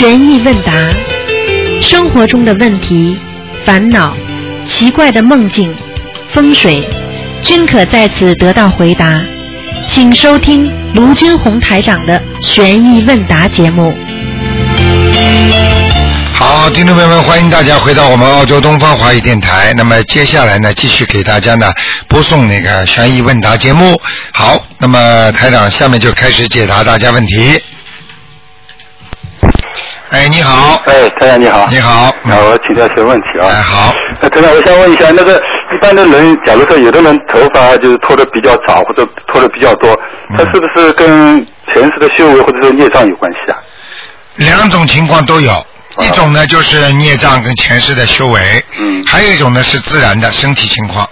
悬疑问答，生活中的问题、烦恼、奇怪的梦境、风水，均可在此得到回答。请收听卢军红台长的悬疑问答节目。好，听众朋友们，欢迎大家回到我们澳洲东方华语电台。那么接下来呢，继续给大家呢播送那个悬疑问答节目。好，那么台长下面就开始解答大家问题。哎，你好，哎，台长你好。你好，那我请教一些问题啊。哎，好，那台长，我想问一下，那个一般的人，假如说有的人头发就是脱的比较早，或者脱的比较多，嗯他是不是跟前世的修为或者说孽障有关系啊？两种情况都有。一种呢就是孽障跟前世的修为，嗯还有一种呢是自然的身体情况，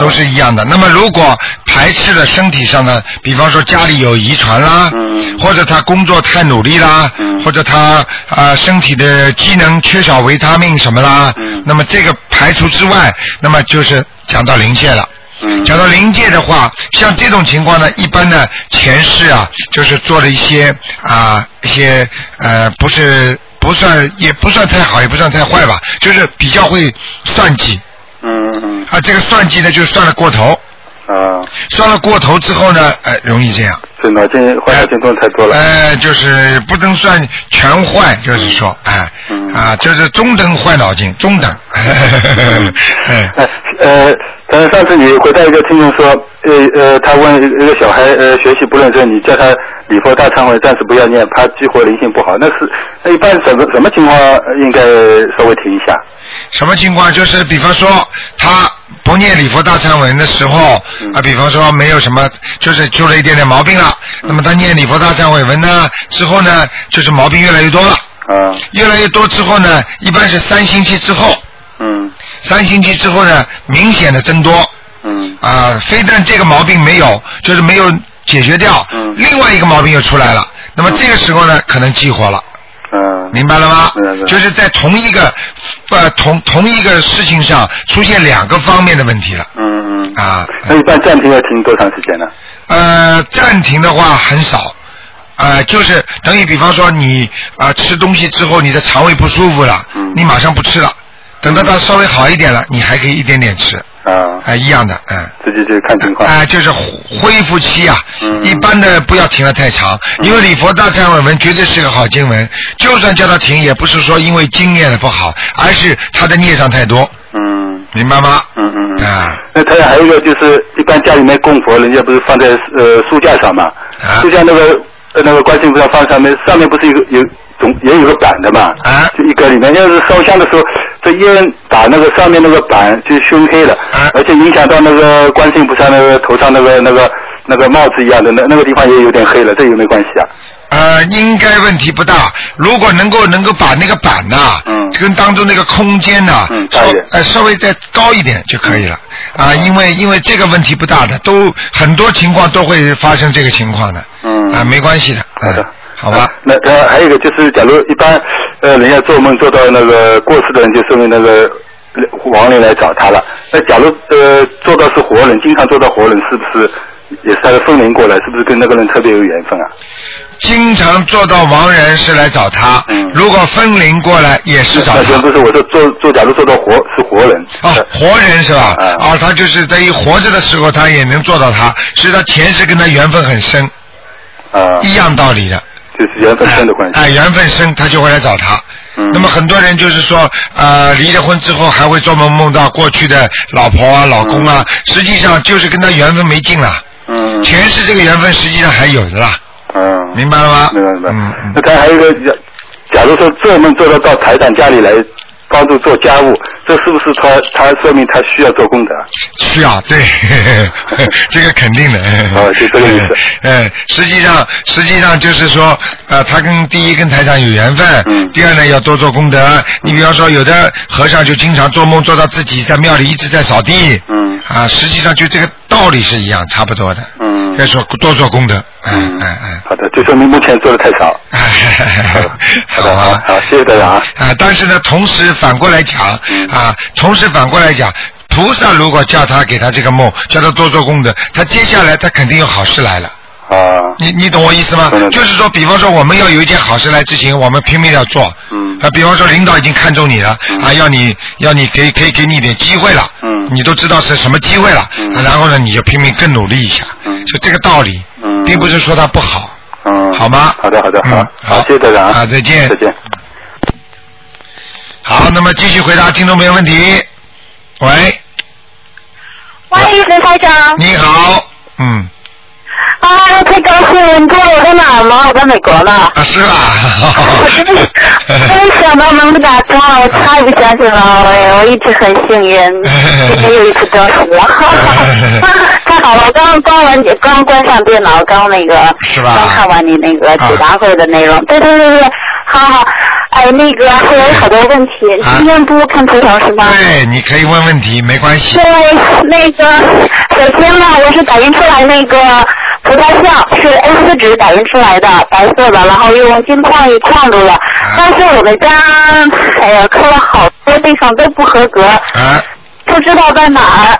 都是一样的。那么如果排斥了身体上的，比方说家里有遗传啦，嗯。或者他工作太努力啦，嗯。或者他啊、呃身体的机能缺少维他命什么啦，嗯。那么这个排除之外，那么就是讲到临界了。嗯。讲到临界的话，像这种情况呢，一般呢前世啊，就是做了一些啊、一些呃不是不算也不算太好，也不算太坏吧，就是比较会算计嗯嗯啊。这个算计呢，就算了过头，啊，算了过头之后呢，呃，容易这样。所以脑筋坏脑筋动太多了。呃，就是不能算全坏，就是说，哎、嗯啊，就是中等坏脑筋，中等。哎哎，呃，但是上次你回答一个听众说，呃呃，他问一个小孩，呃，学习不认真，你叫他礼佛大忏悔，暂时不要念，怕激活灵性不好。那是那一般什么什么情况应该稍微提一下？什么情况？就是比方说他不念礼佛大忏悔文的时候，嗯啊，比方说没有什么，就是出了一点点毛病了。嗯那么他念礼佛大忏悔文呢，之后呢，就是毛病越来越多了，啊，越来越多之后呢，一般是三星期之后，嗯三星期之后呢，明显的增多。嗯啊，非但这个毛病没有，就是没有解决掉，嗯另外一个毛病又出来了。那么这个时候呢，可能激活了。嗯，明白了吗就是在同一个呃同同一个事情上出现两个方面的问题了嗯嗯。啊。那一般暂停要停多长时间呢？呃，暂停的话很少，呃，就是等于比方说你啊、吃东西之后你的肠胃不舒服了，嗯你马上不吃了，等到它稍微好一点了，你还可以一点点吃，啊、啊，一样的，嗯。自己就看情况。啊、就是恢复期啊，嗯一般的不要停得太长，因为礼佛大忏悔文绝对是个好经文，就算叫他停，也不是说因为经念的不好，而是他的孽障太多，嗯明白吗？嗯嗯嗯。啊，那他还有一个就是，一般家里面供佛，人家不是放在呃书架上嘛？啊书架那个呃那个观世音菩萨放上面，上面不是有有总也有个板的嘛？啊就一个里面，要是烧香的时候，这烟打那个上面那个板就熏黑了，啊而且影响到那个观世音菩萨那个头上那个那个那个帽子一样的那那个地方也有点黑了，这有没有关系啊？呃，应该问题不大。如果能够能够把那个板呐、嗯跟当中那个空间呐、稍呃稍微再高一点就可以了。啊，因为因为这个问题不大的，都很多情况都会发生这个情况的。嗯啊，没关系的。好的嗯，好吧啊。那他，还有一个就是，假如一般呃，人家做梦做到那个过世的人，就说明那个呃亡灵来找他了。那假如呃做到是活人，经常做到活人，是不是也是他的分灵过来？是不是跟那个人特别有缘分啊？经常做到亡人是来找他，嗯如果分灵过来也是找他。那不是，我说做做，假如做到活是活人。哦，活人是吧？啊哦，他就是等于活着的时候，他也能做到他，所以他前世跟他缘分很深，啊，一样道理的。就是缘分深的关系。哎，缘分深，他就会来找他。嗯那么很多人就是说，呃，离了婚之后还会做梦梦到过去的老婆啊、老公啊，实际上就是跟他缘分没尽了，嗯前世这个缘分实际上还有的啦，嗯，明白了吗？明白明白。嗯嗯那他还有一个，假假如说做梦做到到台长家里来帮助做家务，这是不是他他说明他需要做功德？需要对，这个肯定的。啊就这个意思 嗯，实际上实际上就是说，呃，他跟第一跟台长有缘分，嗯第二呢要多做功德。你比方说，有的和尚就经常做梦做到自己在庙里一直在扫地，嗯啊，实际上就这个道理是一样，差不多的。嗯要说多做功德，嗯嗯哎哎。好的，就说明目前做的太少。哎，好的，好啊，好，谢谢大家啊。啊，但是呢，同时反过来讲，嗯啊，同时反过来讲，菩萨如果叫他给他这个梦，叫他多做功德，他接下来他肯定有好事来了，啊，你你懂我意思吗？就是说，比方说我们要有一件好事来执行，我们拼命要做。嗯。啊，比方说领导已经看中你了，嗯。啊，要你要你给可以给你一点机会了，嗯。你都知道是什么机会了，嗯。啊然后呢，你就拼命更努力一下，嗯。就这个道理，嗯。并不是说它不好，嗯，好吗？好的，好的，嗯好，好，谢谢大家啊，再见，再见。好，那么继续回答听众朋友问题。喂，喂，刘台长。你好，嗯，啊，太高兴了！你知道我在哪儿吗？我在美国呢。啊是吧？我真的没想到能打通了，我太不相信了，我我一直很幸运，今天又一次得福，太好了！我刚关完刚关上电脑，刚那个是吧刚看完你那个解答会的内容，对对对对，好好，哎，那个还有好多问题，啊今天不看图腾是吗？对，你可以问问题，没关系对。，那个首先呢，我是打印出来那个菩萨像，是 A4 纸打印出来的，白色的，然后用金矿一框住了。但是我们家，哎呀，刻了好多地方都不合格，啊，不知道在哪儿。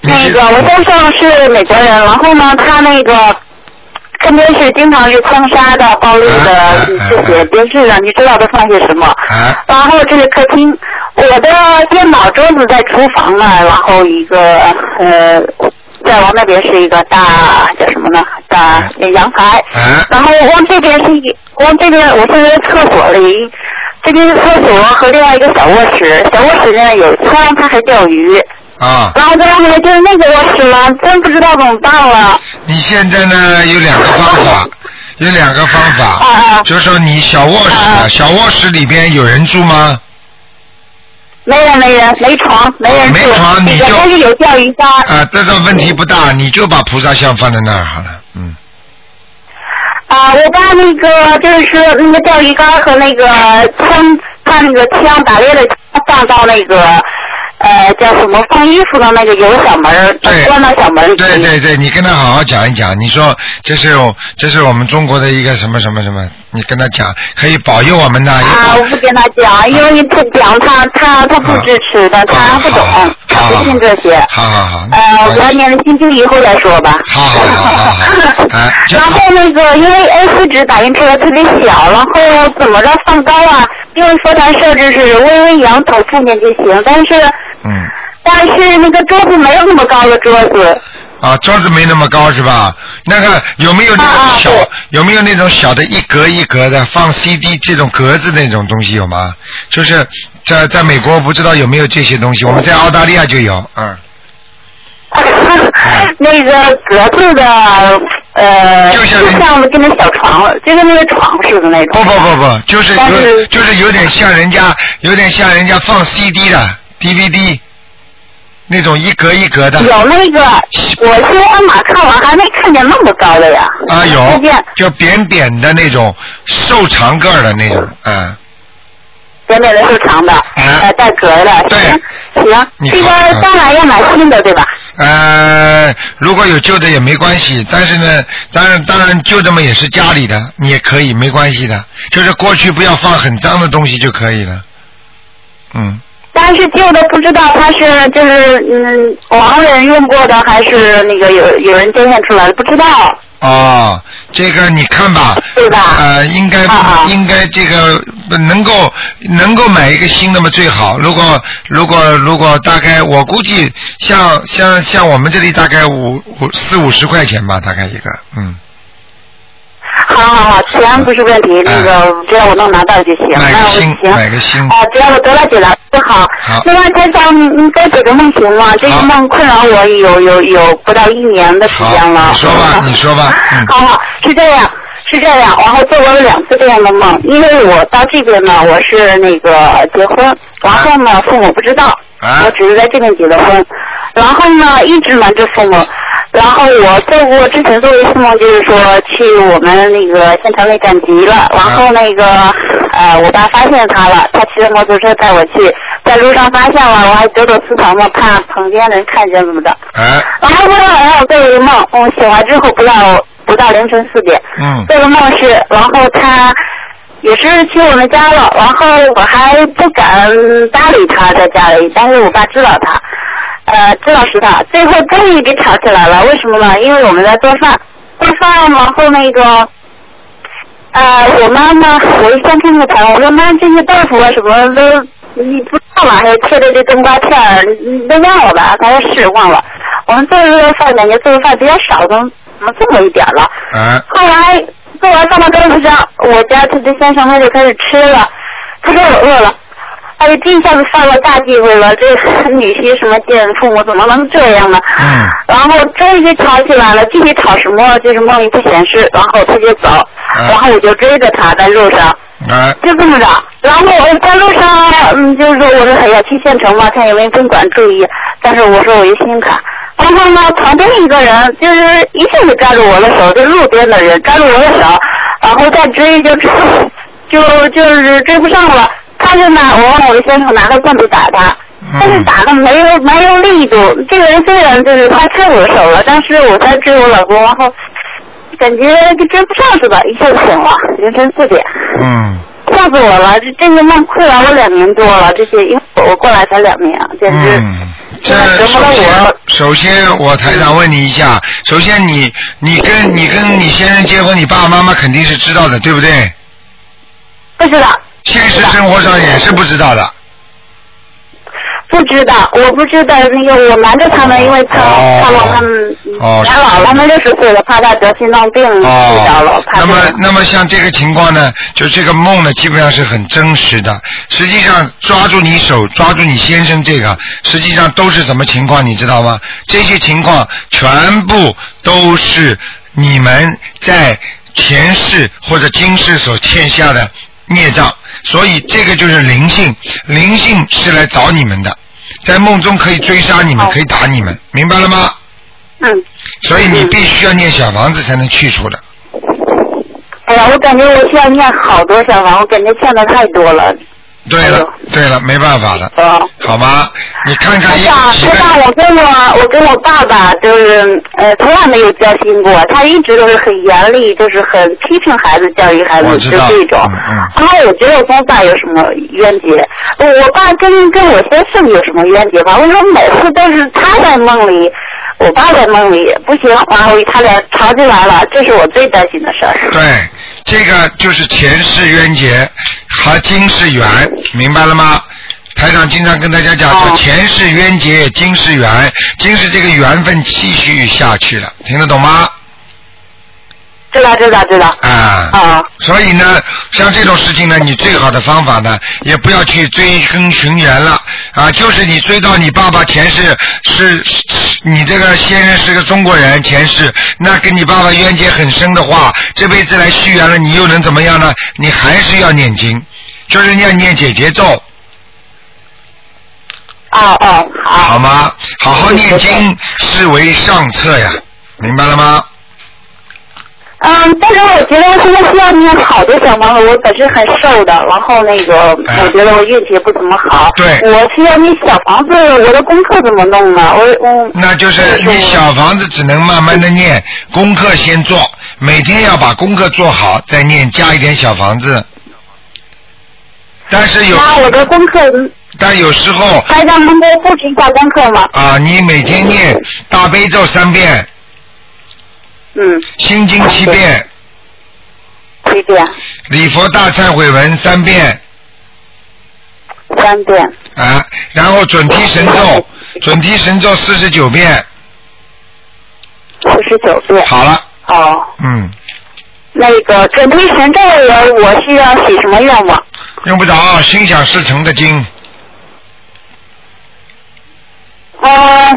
那个我先生是美国人，然后呢，他那个身边是经常是枪杀的、暴力的这些电视上，你知道都放些什么？啊然后这是客厅，我的电脑桌子在厨房呢，然后一个呃，再往那边是一个大叫什么呢？大阳台。啊然后往这边是一，往这边我现在在厕所里，这边是厕所和另外一个小卧室，小卧室呢有窗，它还钓鱼。啊，然后再后面就是那个卧室了，真不知道怎么办了。你现在呢有两个方法，有两个方法，就是说你小卧室，小卧室里边有人住吗？没人，没人，没床，没人住，没床你就是有钓鱼竿。啊，这个问题不大，你就把菩萨像放在那儿好了，嗯。啊，我把那个就是说那个钓鱼竿和那个枪，他那个枪打猎的枪放到那个呃叫什么放衣服的那个有个小门，对关到小门里。对对对，你跟他好好讲一讲，你说这是这是我们中国的一个什么什么什么，你跟他讲，可以保佑我们的。也啊，我不跟他讲，因为他讲他他他不支持的，他不懂，他不信这些。好好好。呃，我念了心经以后再说吧。好好好然后那个，因为 A4 纸打印出来特别小，然后怎么着放高啊？因为佛台设置是微微仰头看见就行，但是嗯。但是那个桌子没有那么高的桌子。啊，桌子没那么高是吧？那个有没有那种小？有没有那种小的一格一格的放 CD 这种格子那种东西有吗？就是在在美国不知道有没有这些东西，我们在澳大利亚就有，嗯。那个格子的，呃，就像像跟那小床，就跟那个床似的那种。不不不不，就是有是就是有点像人家有点像人家放 CD 的 DVD 那种一格一格的有那个，我新华马看完还没看见那么高的呀。啊有，就扁扁的那种瘦长个儿的那种，嗯。扁扁的瘦长的，呃，带格的。对行，行，这个当然要买新的，对吧？呃，如果有旧的也没关系，但是呢，当然当然旧的嘛也是家里的，你也可以没关系的，就是过去不要放很脏的东西就可以了。嗯，但是旧的不知道它是就是嗯亡人用过的还是那个有有人捐献出来的，不知道。哦，这个你看吧，对吧呃，应该、应该这个能够能够买一个新的嘛最好。如果如果如果大概我估计像像像我们这里大概五五四五十块钱吧，大概一个，嗯。好好好，钱不是问题，那个只要我能拿到就行。买个那我新行。买个新啊，只要我得到解答就好。好另外，台长，你你给解个梦行吗？这个梦困扰我有有有不到一年的时间了。好你说吧你说吧嗯 好好，是这样。是这样，然后做过了两次这样的梦，因为我到这边呢，我是那个结婚，然后呢，父母不知道，啊我只是在这边结的婚，然后呢，一直瞒着父母，然后我做过之前做过一次梦，就是说去我们那个县城里赶集了，然后那个呃，我爸发现他了，他骑着摩托车带我去，在路上发现了，我还躲躲私藏嘛，怕旁边人看见怎么的，哎，然后后来我做了一个梦，我醒来之后不到不到凌晨四点，嗯。这个梦是，然后他也是去我们家了，然后我还不敢搭理他在家里，但是我爸知道他，呃，知道是他，最后终于给吵起来了，为什么呢？因为我们在做饭。做饭，然后那个。呃，我妈妈，我一先听个台，我说妈，这些豆腐啊什么都你不知道吧？还有切的这冬瓜片儿，你你都忘了吧？他说是忘了。我们做这个饭，感觉做的饭比较少，怎么怎么这么一点儿了？啊，后来做完放到桌子上，我家他这先生他就开始吃了，他说我饿了。哎呀，这一下子犯了大忌讳了，这女婿什么见父母怎么能这样呢？嗯然后终于就吵起来了，具体吵什么就是梦里不显示，然后他就走，然后我就追着他在路上，啊，就这么着。然后我在路上，嗯，就是说我说哎呀去县城吧，看有没有宾馆注意，但是我说我有信用卡。然后呢，旁边一个人就是一下子抓住我的手，就路边的人抓住我的手，然后再追就就就是追不上了。他就拿我让我的先生拿个棍子打他，但是打的没有没有力度。这个人虽然就是他牵我的手了，但是我在追我老公，然后感觉就追不上似的，一下子醒了，凌晨四点，嗯吓死我了！这这个梦困扰我两年多了，这些因为我过来才两年，简直嗯，这首先我。首先我台长问你一下，首先你你跟你跟你先生结婚，你爸爸妈妈肯定是知道的，对不对？不知道，现实生活上也是不知道的。不知道，我不知道那个我瞒着他们，因为他哦他老他们哦年老了，他们六十岁了，怕他得心脏病睡着了，那么那么像这个情况呢，就这个梦呢，基本上是很真实的。实际上抓住你手，抓住你先生这个，实际上都是什么情况，你知道吗？这些情况全部都是你们在前世或者今世所欠下的孽障，所以这个就是灵性，灵性是来找你们的，在梦中可以追杀你们，哦可以打你们，明白了吗？嗯。所以你必须要念小房子才能去除的。哎呀，我感觉我需要念好多小房，我感觉欠的太多了。对了对了，没办法了，啊。好吗？你看看一台长，几个，台长，我跟我我跟我爸爸就是呃从来没有交心过，他一直都是很严厉，就是很批评孩子、教育孩子，就这种。嗯嗯然后我觉得我跟我爸有什么冤结？我爸跟跟我先生有什么冤结吧？为什么每次都是他在梦里，我爸在梦里，不行，然后他俩吵起来了，这是我最担心的事儿。对，这个就是前世冤结和今世缘，明白了吗？台长经常跟大家讲说，哦前世冤结，今世缘，今世这个缘分继续下去了，听得懂吗？知道知道知道。啊。啊。所以呢，像这种事情呢，你最好的方法呢，也不要去追根寻源了啊，就是你追到你爸爸前世是，是你这个先生是个中国人前世，那跟你爸爸冤结很深的话，这辈子来续缘了，你又能怎么样呢？你还是要念经，就是要念姐姐咒，哦哦，好。好吗？好好念经，是为上策呀，明白了吗？嗯，但是我觉得我现在需要念好多小房子，我本身很瘦的，然后那个哎我觉得我运气也不怎么好。对我需要念小房子，我的功课怎么弄呢？我我。那就是你小房子只能慢慢的念，功课先做，每天要把功课做好，再念加一点小房子。但是有，那我的功课，但有时候台长能给我布置一下功课吗？啊，你每天念大悲咒三遍，嗯，心经七遍，七遍，礼佛大忏悔文三遍。三遍，啊，然后准提神咒，准提神咒四十九遍，四十九遍。好了，哦，嗯，那个准提神咒我我需要许什么愿望？用不着心想事成的经，呃，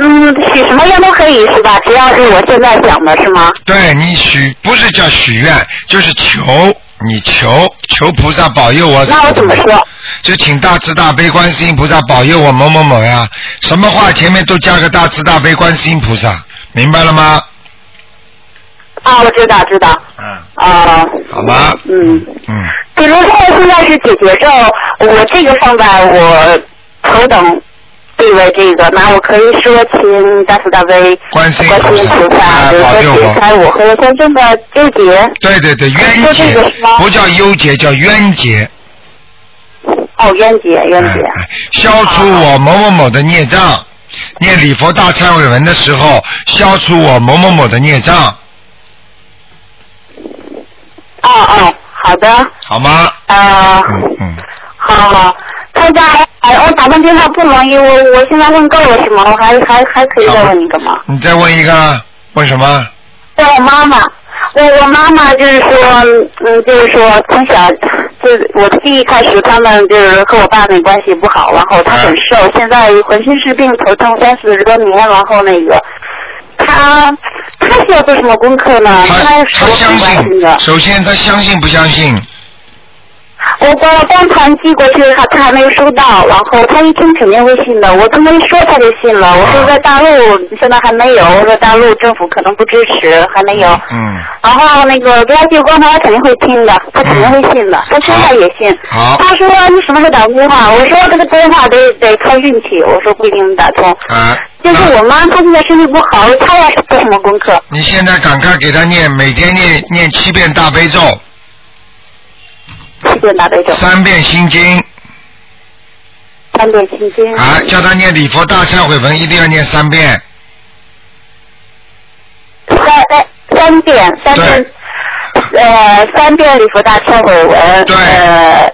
嗯，许什么愿都可以是吧？只要是我现在想的是吗？对你许不是叫许愿，就是求，你求求菩萨保佑我。那我怎么说？就请大慈大悲观世音菩萨保佑我某某某呀，什么话前面都加个大慈大悲观世音菩萨，明白了吗？啊，我知道知道。嗯，啊。好吗？嗯。嗯，比如说现在是解决咒，我这个放在我头等地位，这个那我可以说请大慈大悲关心菩萨，比如保佑我说解开我和我先生的纠结。对对对，冤结不叫忧结，叫冤结。哦，冤结冤结。哎哎消除我某某某的孽障。念礼佛大忏悔文的时候，消除我某某某的孽障，哦哦，好的，好吗？呃，嗯嗯，好好。台长，哎，我打通电话不容易，我我现在问够了是吗？我还还还可以再问一个吗？你再问一个，问什么？问我妈妈，我我妈妈就是说，嗯，就是说从小，就是我记忆开始，他们就是和我爸那关系不好，然后他很瘦，现在浑身是病，头痛三四十多年，然后那个，他。他需要做什么功课呢？他他相信的，。首先他相信不相信？我光光盘寄过去，他他还没有收到，然后他一听肯定会信的。我这么一说他就信了。我说在大陆现在还没有，我说大陆政府可能不支持，还没有。嗯，然后那个给他寄光盘，他肯定会听的，他肯定会信的，他现在也信。好他说你什么时候打电话？我说这个电话得得靠运气，我说不一定能打通。啊，就是我妈，她现在身体不好，她要是做什么功课？你现在赶快给她念，每天念念七遍大悲咒，七遍大悲咒，三遍心经，三遍心经。啊，叫他念礼佛大忏悔文，一定要念三遍。三哎三遍三遍呃三遍礼佛大忏悔文，对。呃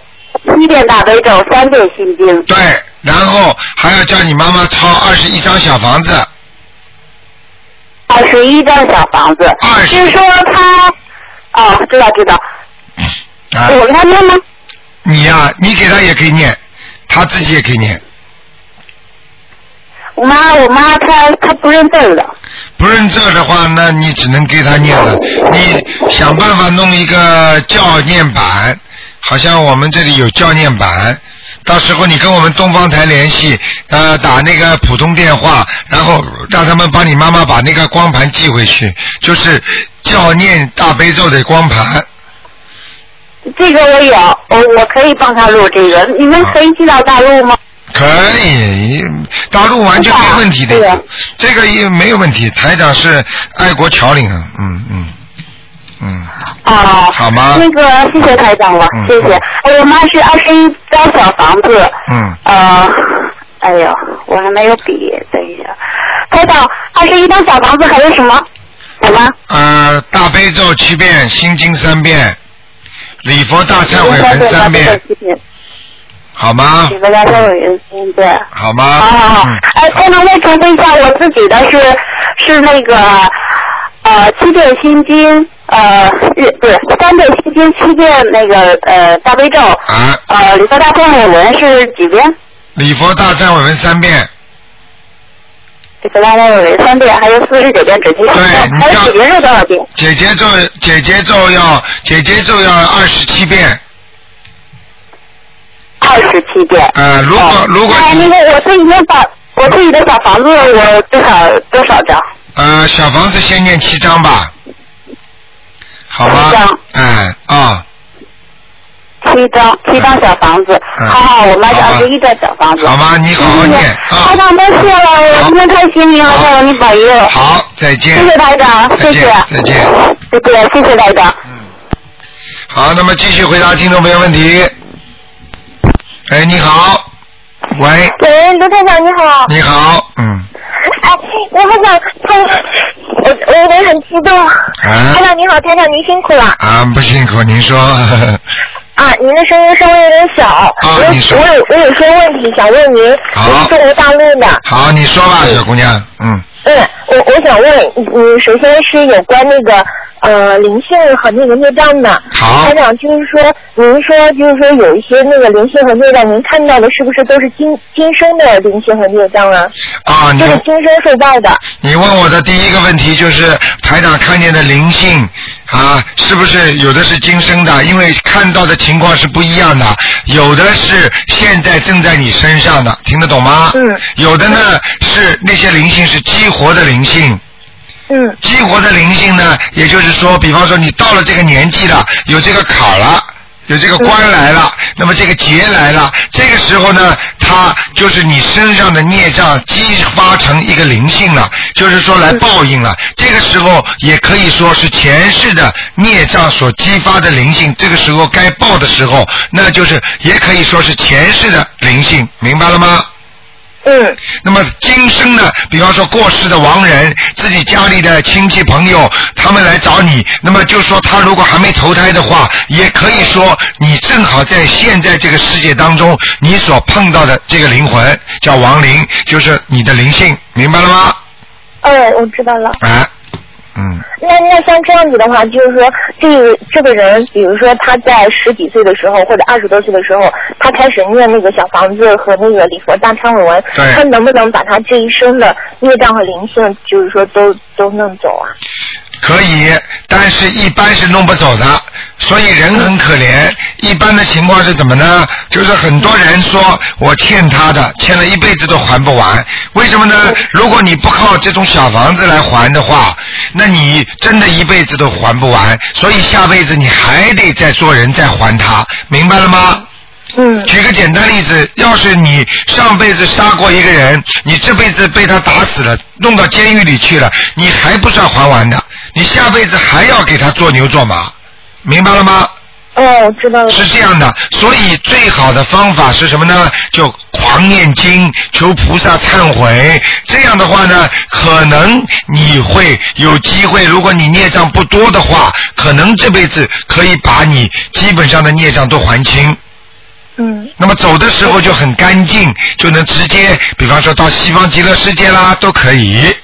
七遍大悲咒，三遍心经，对，然后还要叫你妈妈抄二十一张小房子，二十一张小房子。20就是说他哦，知道知道，啊，我给他念吗？你呀、你给他也可以念，他自己也可以念。我妈我妈她她不认字儿的，不认字的话，那你只能给他念了。你想办法弄一个教念版，好像我们这里有教念版。到时候你跟我们东方台联系，呃，打那个普通电话，然后让他们帮你妈妈把那个光盘寄回去，就是教念大悲咒的光盘。这个我有，我我可以帮他录这个，你们可以寄到大陆吗？可以，大陆完全没问题的这个也没有问题。台长是爱国侨领啊，嗯嗯嗯，哦，好吗那个谢谢台长了，嗯谢谢。哎，我妈是二十一张小房子，嗯呃，哎呦，我还没有笔，等一下。台长，二十一张小房子还有什么？什么？呃，大悲咒七遍，心经三遍，礼佛大忏悔文三遍，好吗？礼佛大忏悔文三遍。好吗？好好好。嗯，哎，台长，再重复一下，我自己的是是那个呃七遍心经，呃日不是三遍心经，七遍那个呃大悲咒，啊，呃礼佛大忏悔文是几遍？礼佛大忏悔文三遍，礼佛大忏悔文三遍，还有四十九遍准提神咒，对你要还有姐姐咒多少遍？姐姐咒姐姐咒要姐姐咒要二十七遍，二十七遍。呃，如果哦如果哎，那你个我自己的房，我自己的小房子，我多少多少张？呃小房子先念七章吧，好吗七章？哎啊，七张，七张小房子。嗯好好，我买好吧二十一张小房子。好吗？你好好念台啊。长，多谢了，我今天太幸运了，好台长你保佑。好，再见。谢谢台长，再见谢谢，再见。再见，谢谢台长。好，那么继续回答听众朋友问题。哎，你好，喂，喂，卢台长你好。你好，嗯，哎，卢台长，台，我我有点很激动。台啊长你好，台长您辛苦了。啊，不辛苦，您说，啊，您的声音稍微有点小。我你说我有我有些问题想问您。好我是中国大陆的。好，你说吧，小姑娘，嗯，嗯，我我想问，嗯，首先是有关那个呃灵性和那个孽障的。好台长就是说，您说就是说有一些那个灵性和孽障，您看到的是不是都是今今生的灵性和孽障啊？啊，你就是今生受到的。你问我的第一个问题就是台长看见的灵性啊，是不是有的是今生的？因为看到的情况是不一样的，有的是现在正在你身上的，听得懂吗？嗯。有的呢是那些灵性是激活的灵性。嗯激活的灵性呢，也就是说，比方说你到了这个年纪了，有这个坎儿了。有这个关来了，那么这个劫来了，这个时候呢，它就是你身上的孽障激发成一个灵性了，就是说来报应了。这个时候也可以说是前世的孽障所激发的灵性，这个时候该报的时候，那就是也可以说是前世的灵性，明白了吗？嗯那么今生呢，比方说过世的亡人，自己家里的亲戚朋友他们来找你，那么就说他如果还没投胎的话，也可以说你正好在现在这个世界当中，你所碰到的这个灵魂叫亡灵，就是你的灵性，明白了吗？嗯，我知道了。哎，嗯。那那像这样子的话，就是说，这个这个人，比如说他在十几岁的时候，或者二十多岁的时候，他开始念那个小房子和那个礼佛大忏悔文，他能不能把他这一生的孽障和灵性，就是说都都弄走啊？可以，但是一般是弄不走的，所以人很可怜。一般的情况是怎么呢？就是很多人说我欠他的，欠了一辈子都还不完。为什么呢？如果你不靠这种小房子来还的话，那你真的一辈子都还不完。所以下辈子你还得再做人再还他，明白了吗？嗯举个简单例子，要是你上辈子杀过一个人，你这辈子被他打死了，弄到监狱里去了，你还不算还完的，你下辈子还要给他做牛做马，明白了吗？哦，我知道了。是这样的，所以最好的方法是什么呢？就狂念经，求菩萨忏悔。这样的话呢，可能你会有机会，如果你孽障不多的话，可能这辈子可以把你基本上的孽障都还清。嗯那么走的时候就很干净，就能直接，比方说到西方极乐世界啦，都可以，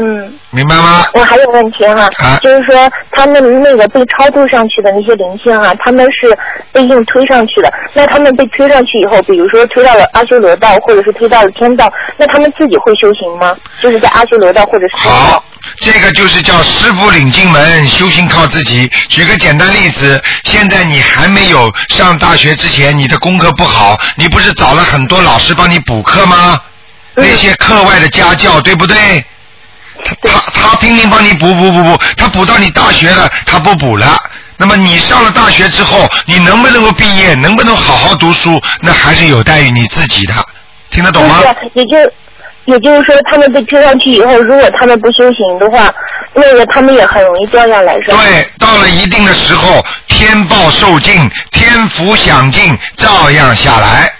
嗯。明白吗？我还有问题哈、啊就是说他们那个被超度上去的那些灵性啊，他们是被硬推上去的。那他们被推上去以后，比如说推到了阿修罗道，或者是推到了天道，那他们自己会修行吗？就是在阿修罗道或者是天道好。，这个就是叫师傅领进门，修行靠自己。举个简单例子，现在你还没有上大学之前，你的功课不好，你不是找了很多老师帮你补课吗？嗯那些课外的家教，对不对？他他他拼命帮你补补补补，他补到你大学了，他不补了。那么你上了大学之后，你能不能够毕业，能不能好好读书，那还是有待于你自己的，听得懂吗？就是，也就也就是说，他们被推上去以后，如果他们不修行的话，那个他们也很容易掉下来，是吧？对，到了一定的时候，天报受尽，天福享尽，照样下来。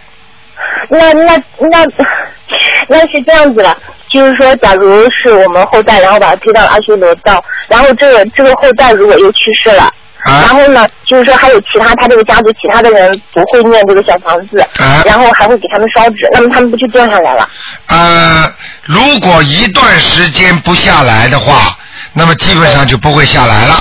那那那 那是这样子了，就是说，假如是我们后代，然后把他推到了阿修罗道，然后这个这个后代如果又去世了。然啊后呢，就是说还有其他他这个家族其他的人不会念这个小房子，啊然后还会给他们烧纸，那么他们不就掉下来了？呃，如果一段时间不下来的话，那么基本上就不会下来了。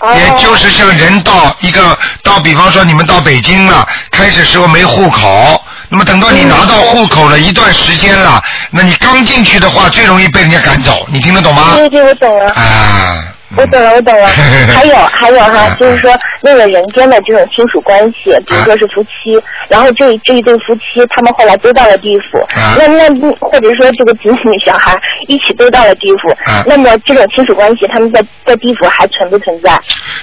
哦也就是像人到一个到，比方说你们到北京了，开始时候没户口，那么等到你拿到户口了一段时间了，那你刚进去的话，最容易被人家赶走，你听得懂吗？对对，我懂了。啊，嗯我懂了，我懂了。还有还有哈啊，就是说那个人间的这种亲属关系，比如说是夫妻，然后这这一对夫妻他们后来都到了地府，啊那那或者说这个子女小孩一起都到了地府，啊那么这种亲属关系他们在在地府还存不存在？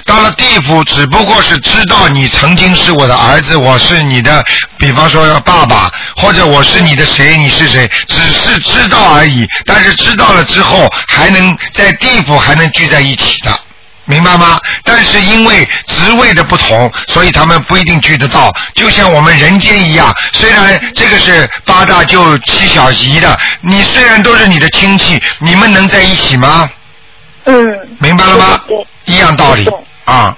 到了地府，只不过是知道你曾经是我的儿子，我是你的，比方说爸爸，或者我是你的谁，你是谁，只是知道而已。但是知道了之后，还能在地府还能聚在一起的。明白吗？但是因为职位的不同，所以他们不一定聚得到。就像我们人间一样，虽然这个是八大舅七小姨的，你虽然都是你的亲戚，你们能在一起吗？嗯，明白了吗？对对一样道理啊，嗯。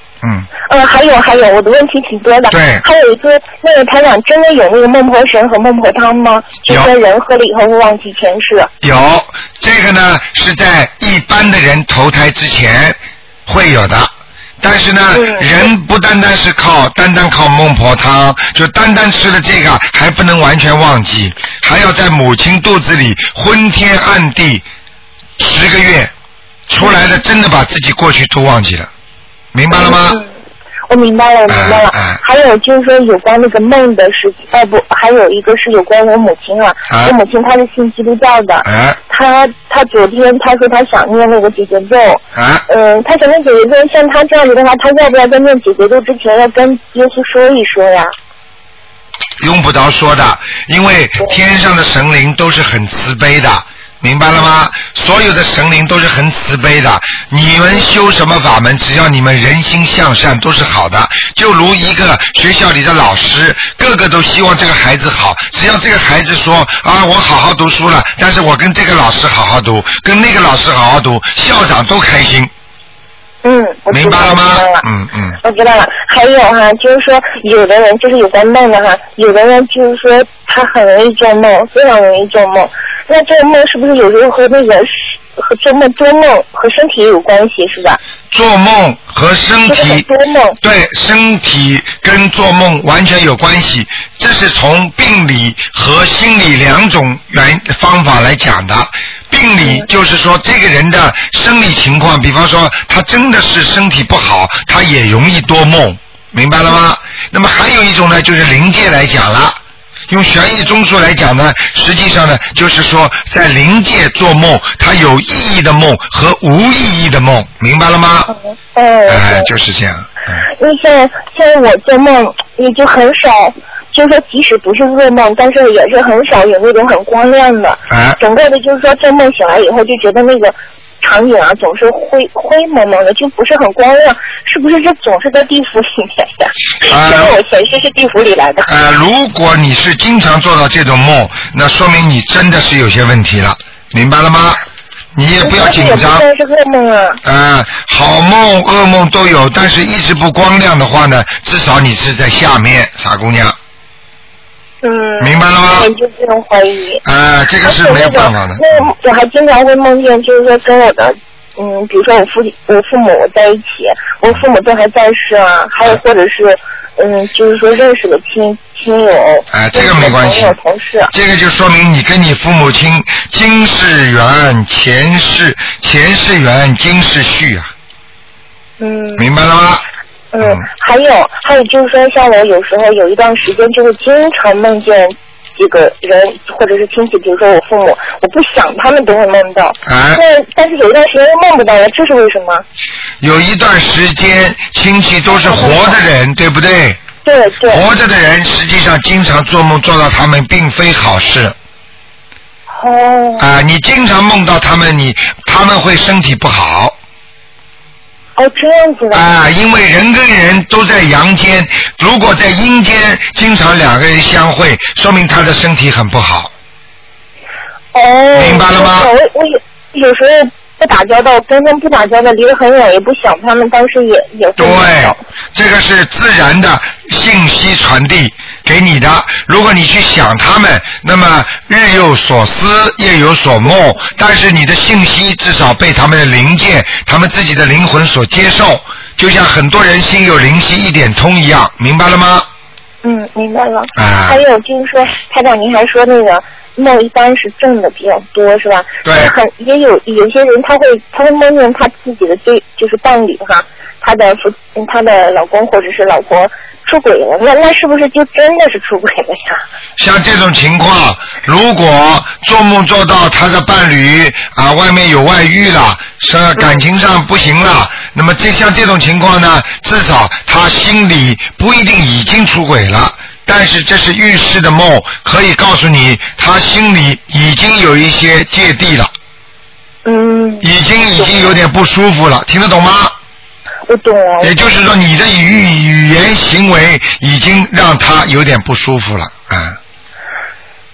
呃，还有还有，我的问题挺多的。对还有一个，那个台长真的有那个孟婆神和孟婆汤吗？就有说人喝了以后会忘记前世。有这个呢，是在一般的人投胎之前会有的。但是呢，嗯人不单单是靠单单靠孟婆汤，就单单吃了这个还不能完全忘记，还要在母亲肚子里昏天暗地十个月，出来了真的把自己过去都忘记了，明白了吗？嗯，我明白了，我明白了。啊啊还有就是说有关那个梦的事情，呃不，还有一个是有关我母亲啊。啊我母亲她是信基督教的，哎她她昨天她说她想念那个姐姐咒，哎，嗯，她想念姐姐咒，像她这样子的话，她要不要在念姐姐咒之前要跟耶稣说一说呀？用不着说的，因为天上的神灵都是很慈悲的，明白了吗？所有的神灵都是很慈悲的。你们修什么法门，只要你们人心向善，都是好的。就如一个学校里的老师，个个都希望这个孩子好。只要这个孩子说啊，我好好读书了，但是我跟这个老师好好读，跟那个老师好好读，校长都开心。嗯，我明白了吗？嗯嗯。我知道了。还有哈，就是说，有的人就是有关梦的哈，有的人就是说他很容易做梦，非常容易做梦。那这个梦是不是有时候和那个和做梦做梦和身体也有关系，是吧？做梦和身体多梦。对身体跟做梦完全有关系，这是从病理和心理两种原方法来讲的。病理就是说这个人的生理情况，比方说他真的是身体不好，他也容易多梦，明白了吗？那么还有一种呢，就是临界来讲了。用玄易中术来讲呢，实际上呢，就是说在灵界做梦，它有意义的梦和无意义的梦，明白了吗？嗯，哎，对就是这样。嗯，因为现在现在我做梦也就很少，就是说即使不是噩梦，但是也是很少有那种很光亮的。哎，整个的就是说做梦醒来以后就觉得那个场景啊总是灰灰蒙蒙的，就不是很光亮，是不是这总是在地府里面的？啊因为我前世是地府里来的。呃，如果你是经常做到这种梦，那说明你真的是有些问题了，明白了吗？你也不要紧张。算是噩梦啊。呃，好梦、噩梦都有，但是一直不光亮的话呢，至少你是在下面，傻姑娘。嗯。明白了吗我就这种怀疑。啊，这个是没有办法的。那我还经常会梦见，就是说跟我的，嗯，比如说我父我父母在一起，我父母都还在世啊，还有或者是，嗯，就是说认识的亲亲友，哎这个没关系认识的朋友同事，这个就说明你跟你父母亲今世缘、前世前世缘、今世续啊，嗯明白了吗？嗯，还有还有就是说，像我有时候有一段时间就会经常梦见。几个人或者是亲戚，比如说我父母，我不想他们都会梦到。哎那但是有一段时间又梦不到了，这是为什么？有一段时间亲戚都是活的人，对不对？对对。活着的人实际上经常做梦做到他们，并非好事。哦。啊，你经常梦到他们，你他们会身体不好。哦，这样子的。啊，因为人跟人都在阳间，如果在阴间经常两个人相会，说明他的身体很不好。哦。明白了吗我我有有时候不打交道，跟他们不打交道，离得很远，也不想他们，但是也也对。，这个是自然的信息传递给你的。如果你去想他们，那么日有所思，夜有所梦，但是你的信息至少被他们的灵界、他们自己的灵魂所接受，就像很多人心有灵犀一点通一样，明白了吗？嗯，明白了。啊还有就是说，台长，您还说那个梦一般是正的比较多，是吧？对很也有有些人他会他会梦见他自己的对就是伴侣哈，他的夫嗯他的老公或者是老婆出轨了，那那是不是就真的是出轨了呀？像这种情况，如果做梦做到他的伴侣啊外面有外遇了，是感情上不行了，那么这像这种情况呢，至少他心里不一定已经出轨了。但是这是预示的梦，可以告诉你，他心里已经有一些芥蒂了，嗯，已经已经有点不舒服了，听得懂吗？我懂了。也就是说，你的语语言行为已经让他有点不舒服了，啊、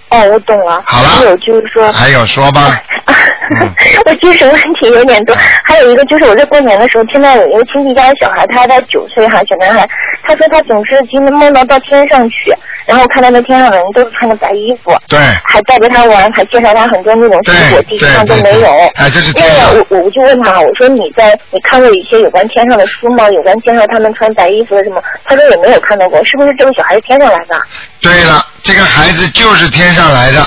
哦，我懂了。好了还有就是说，还有说吧。嗯 我精神问题有点多。还有一个就是我在过年的时候听到有一个亲戚家的小孩，他才九岁哈，小男孩，他说他总是经常梦到到天上去，然后看到那天上的人都是穿着白衣服，对。还带着他玩，还介绍他很多那种水果，地对上都没有。哎，这是那天上个我我就问他，我说你在你看过一些有关天上的书吗？有关天上他们穿白衣服的什么？他说也没有看到过，是不是这个小孩是天上来的？对了，这个孩子就是天上来的，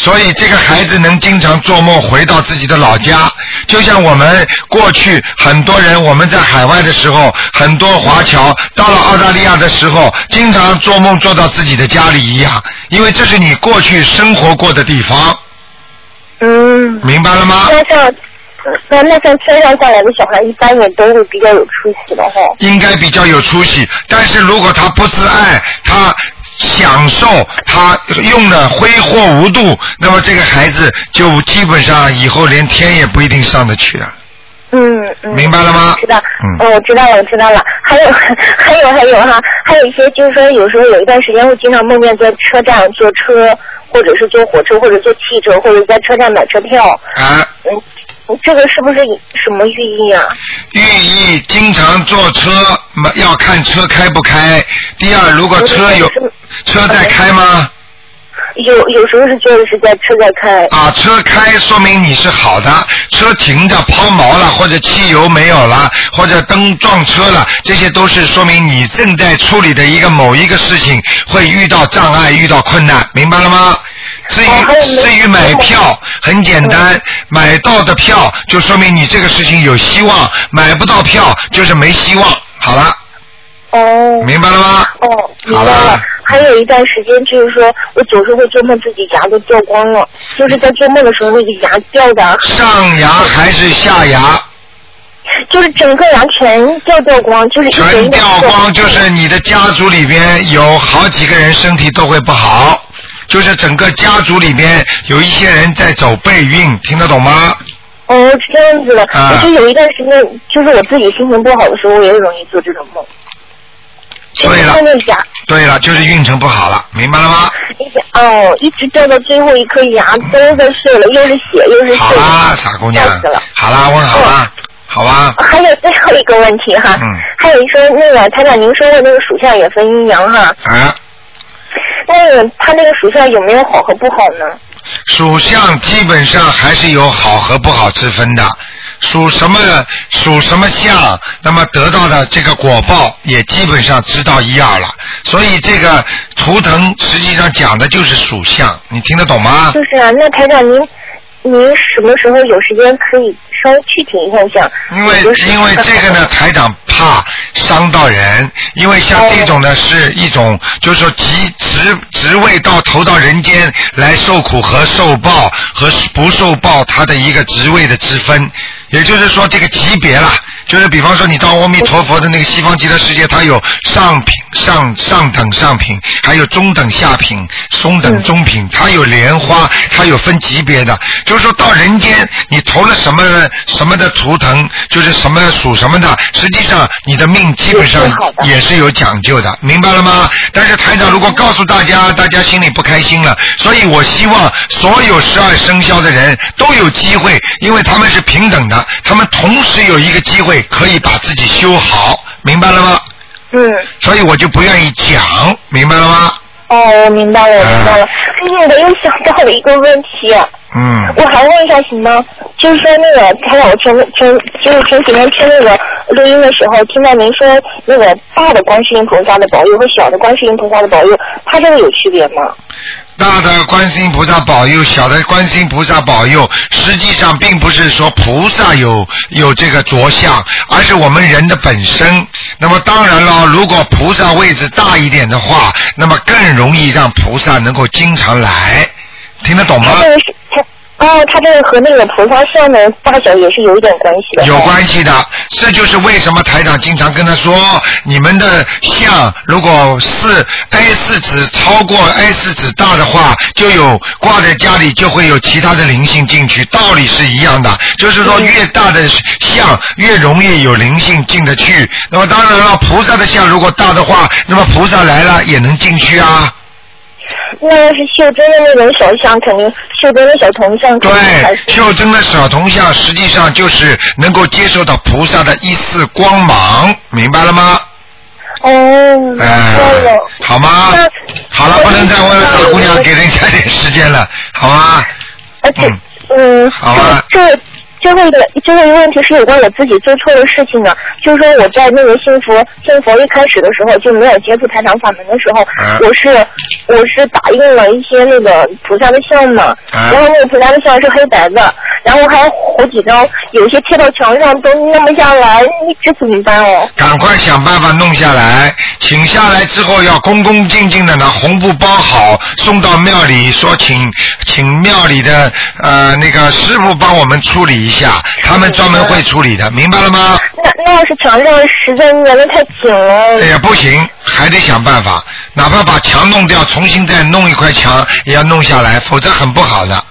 所以这个孩子能经常做梦回到自己的老家，就像我们过去很多人我们在海外的时候，很多华侨到了澳大利亚的时候，经常做梦做到自己的家里一样，因为这是你过去生活过的地方，嗯。明白了吗？那像那那像天上下来的小孩，一般也都会比较有出息的哈。应该比较有出息。但是如果他不自爱，他享受他用的挥霍无度，那么这个孩子就基本上以后连天也不一定上得去了。嗯嗯，明白了吗知道，嗯哦，我知道了，我知道了。还有 还有还有哈，还有一些就是说，有时候有一段时间会经常梦见在车站坐车，或者是坐火车，或者坐汽车，或者在车站买车票。啊，嗯，这个是不是什么寓意啊？寓意经常坐车，嘛要看车开不开。第二，如果车有车在开吗？有有时候是觉得是在车在开。啊，车开说明你是好的，车停着抛锚了，或者汽油没有了，或者灯撞车了，这些都是说明你正在处理的一个某一个事情会遇到障碍、遇到困难，明白了吗？至于、至于买票很简单，买到的票就说明你这个事情有希望，买不到票就是没希望。好了，哦。明白了吗？哦，明白好了了。还有一段时间，就是说我总是会做梦自己牙都掉光了，就是在做梦的时候，那个牙掉的，上牙还是下牙？就是整个牙全掉掉光，就是全掉光，就是你的家族里边有好几个人身体都会不好，就是整个家族里边有一些人在走背运，听得懂吗？哦，是这样子的。啊我就有一段时间，就是我自己心情不好的时候，我也容易做这种梦。对了对了，就是运程不好了，明白了吗？哦，一直掉到最后一颗牙都在碎了，又是血又是血。好啦，傻姑娘笑死了。，好啦，问好啦，好吧？还有最后一个问题哈，嗯还有一说那个台长您说的那个属相也分阴阳哈，啊，那他那个属相有没有好和不好呢？属相基本上还是有好和不好之分的。属什么属什么相，那么得到的这个果报也基本上知道一二了。所以这个图腾实际上讲的就是属相，你听得懂吗？就是啊，那台长您您什么时候有时间可以稍微具体一下讲？因为因为这个呢，台长怕伤到人，因为像这种呢是一种，就是说职职职位到投到人间来受苦和受报和不受报，它的一个职位的之分，也就是说这个级别啦。就是比方说，你到阿弥陀佛的那个西方极乐世界，它有上品、上上等上品，还有中等下品、中等中品，它有莲花，它有分级别的。就是说到人间，你投了什么什么的图腾，就是什么属什么的，实际上你的命基本上也是有讲究的，明白了吗？但是台长如果告诉大家，大家心里不开心了，所以我希望所有十二生肖的人都有机会，因为他们是平等的，他们同时有一个机会可以把自己修好，明白了吗？嗯。所以我就不愿意讲，明白了吗？哦，我明白了，我明白了。哎呀，我又想到了一个问题，嗯，我还问一下行吗？就是说那个，还有，我前前就是前几天听那个录音的时候，听到您说那个大的观世音菩萨的保佑和小的观世音菩萨的保佑，它这个有区别吗？大的观世音菩萨保佑，小的观世音菩萨保佑，实际上并不是说菩萨有有这个着相，而是我们人的本身。那么当然了，如果菩萨位置大一点的话，那么更容易让菩萨能够经常来，听得懂吗？哦，它这个和那个菩萨像的大小也是有一点关系的。有关系的，这就是为什么台长经常跟他说，你们的像如果是 A 四纸超过 A 四纸大的话，就有挂在家里就会有其他的灵性进去，道理是一样的。就是说，越大的像越容易有灵性进得去。那么当然了，菩萨的像如果大的话，那么菩萨来了也能进去啊。那要是袖珍的那种小像，肯定袖珍的小铜像对是，袖珍的小铜像实际上就是能够接受到菩萨的一丝光芒，明白了吗？哦，哎了。，好吗？好了，不能再问了，小姑娘，给人家点时间了，好吗？而且，嗯，好吧这这最后一个最后一个问题是有关我自己做错的事情的，就是说我在那个信佛信佛一开始的时候就没有接触台长法门的时候，啊我是我是打印了一些那个菩萨的像嘛，啊然后那个菩萨的像是黑白的，然后还有好几张，有些贴到墙上都弄不下来，你这怎么办哦？赶快想办法弄下来，请下来之后要恭恭敬敬的拿红布包好，送到庙里，说请请庙里的呃那个师傅帮我们处理一下，他们专门会处理的，明白了吗？那那要是墙上实在粘的太紧了，哎呀，不行，还得想办法，哪怕把墙弄掉，重新再弄一块墙也要弄下来，否则很不好的。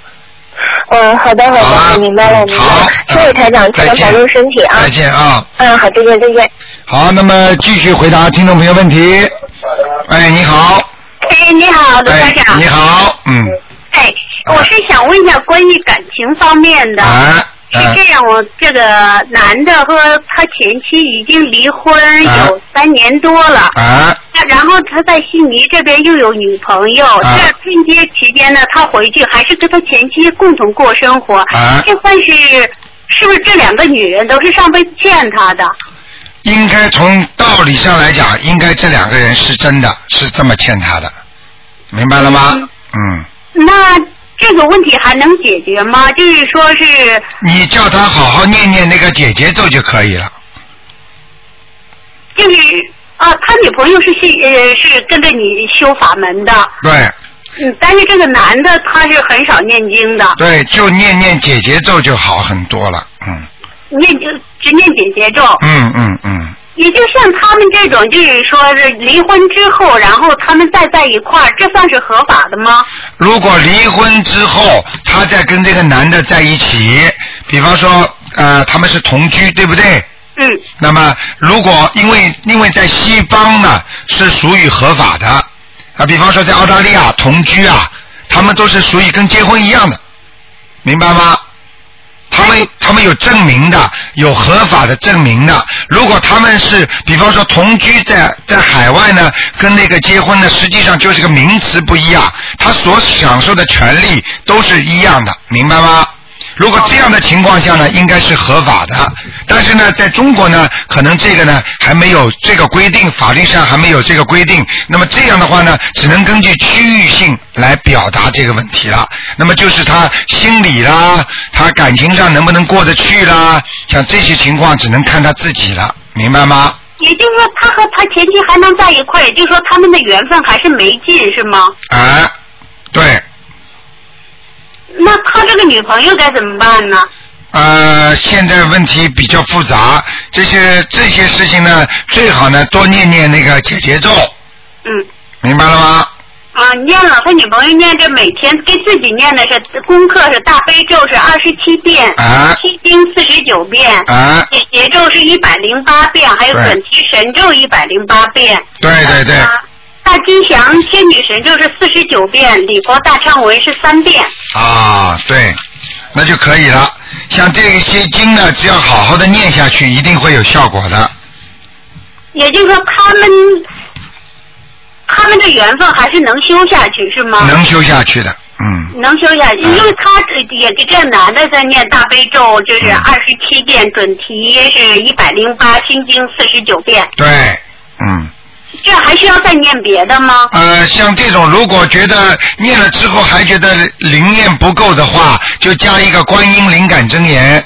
嗯，好的好的，我明白了，我明白好了。谢谢台长，再见台长保重身体啊。再见啊！嗯，好，再见再见。好，那么继续回答听众朋友问题。哎，你好，哎，你好，卢哎台长。，你好，嗯，哎，我是想问一下关于感情方面的。啊，啊是这样，我这个男的和他前妻已经离婚啊有三年多了，啊他然后他在悉尼这边又有女朋友，啊这春节期间呢，他回去还是跟他前妻共同过生活，啊这算是是不是这两个女人都是上辈子欠他的？应该从道理上来讲，应该这两个人是真的是这么欠他的，明白了吗？嗯，那这个问题还能解决吗？就是说是你叫他好好念念那个姐姐咒就可以了。就是啊，他女朋友是信呃是跟着你修法门的，对嗯，但是这个男的他是很少念经的，对，就念念姐姐咒就好很多了。嗯念就只念姐姐咒。嗯嗯嗯，也就像他们这种，就是说是离婚之后，然后他们再在一块儿，这算是合法的吗？如果离婚之后，他再跟这个男的在一起，比方说呃他们是同居，对不对？嗯那么，如果因为因为在西方呢是属于合法的啊，比方说在澳大利亚同居啊，他们都是属于跟结婚一样的，明白吗？他们他们有证明的，有合法的证明的。如果他们是比方说同居在在海外呢，跟那个结婚呢，实际上就是个名词不一样，他所享受的权利都是一样的，明白吗？如果这样的情况下呢，应该是合法的。但是呢，在中国呢，可能这个呢还没有这个规定，法律上还没有这个规定。那么这样的话呢，只能根据区域性来表达这个问题了。那么就是他心理啦，他感情上能不能过得去啦，像这些情况只能看他自己了，明白吗？也就是说，他和他前妻还能在一块儿，也就是说他们的缘分还是没尽，是吗？啊，对，那他这个女朋友该怎么办呢？呃，现在问题比较复杂，这些这些事情呢，最好呢多念念那个解结咒，嗯。明白了吗？啊，念了，他女朋友念这每天给自己念的是功课是大悲咒是二十七遍，啊七经四十九遍，啊，解结咒是一百零八遍，还有对准提神咒一百零八遍。对对对，啊大吉祥天女神就是四十九遍，礼佛大忏文是三遍。啊，对，那就可以了。像这些经呢，只要好好的念下去，一定会有效果的。也就是说，他们他们的缘分还是能修下去，是吗？能修下去的，嗯，能修下去，因为他也给这男的在念大悲咒，就是二十七遍，准提是一百零八，心经四十九遍，对，嗯，这还需要再念别的吗？呃，像这种如果觉得念了之后还觉得灵验不够的话，就加一个观音灵感真言，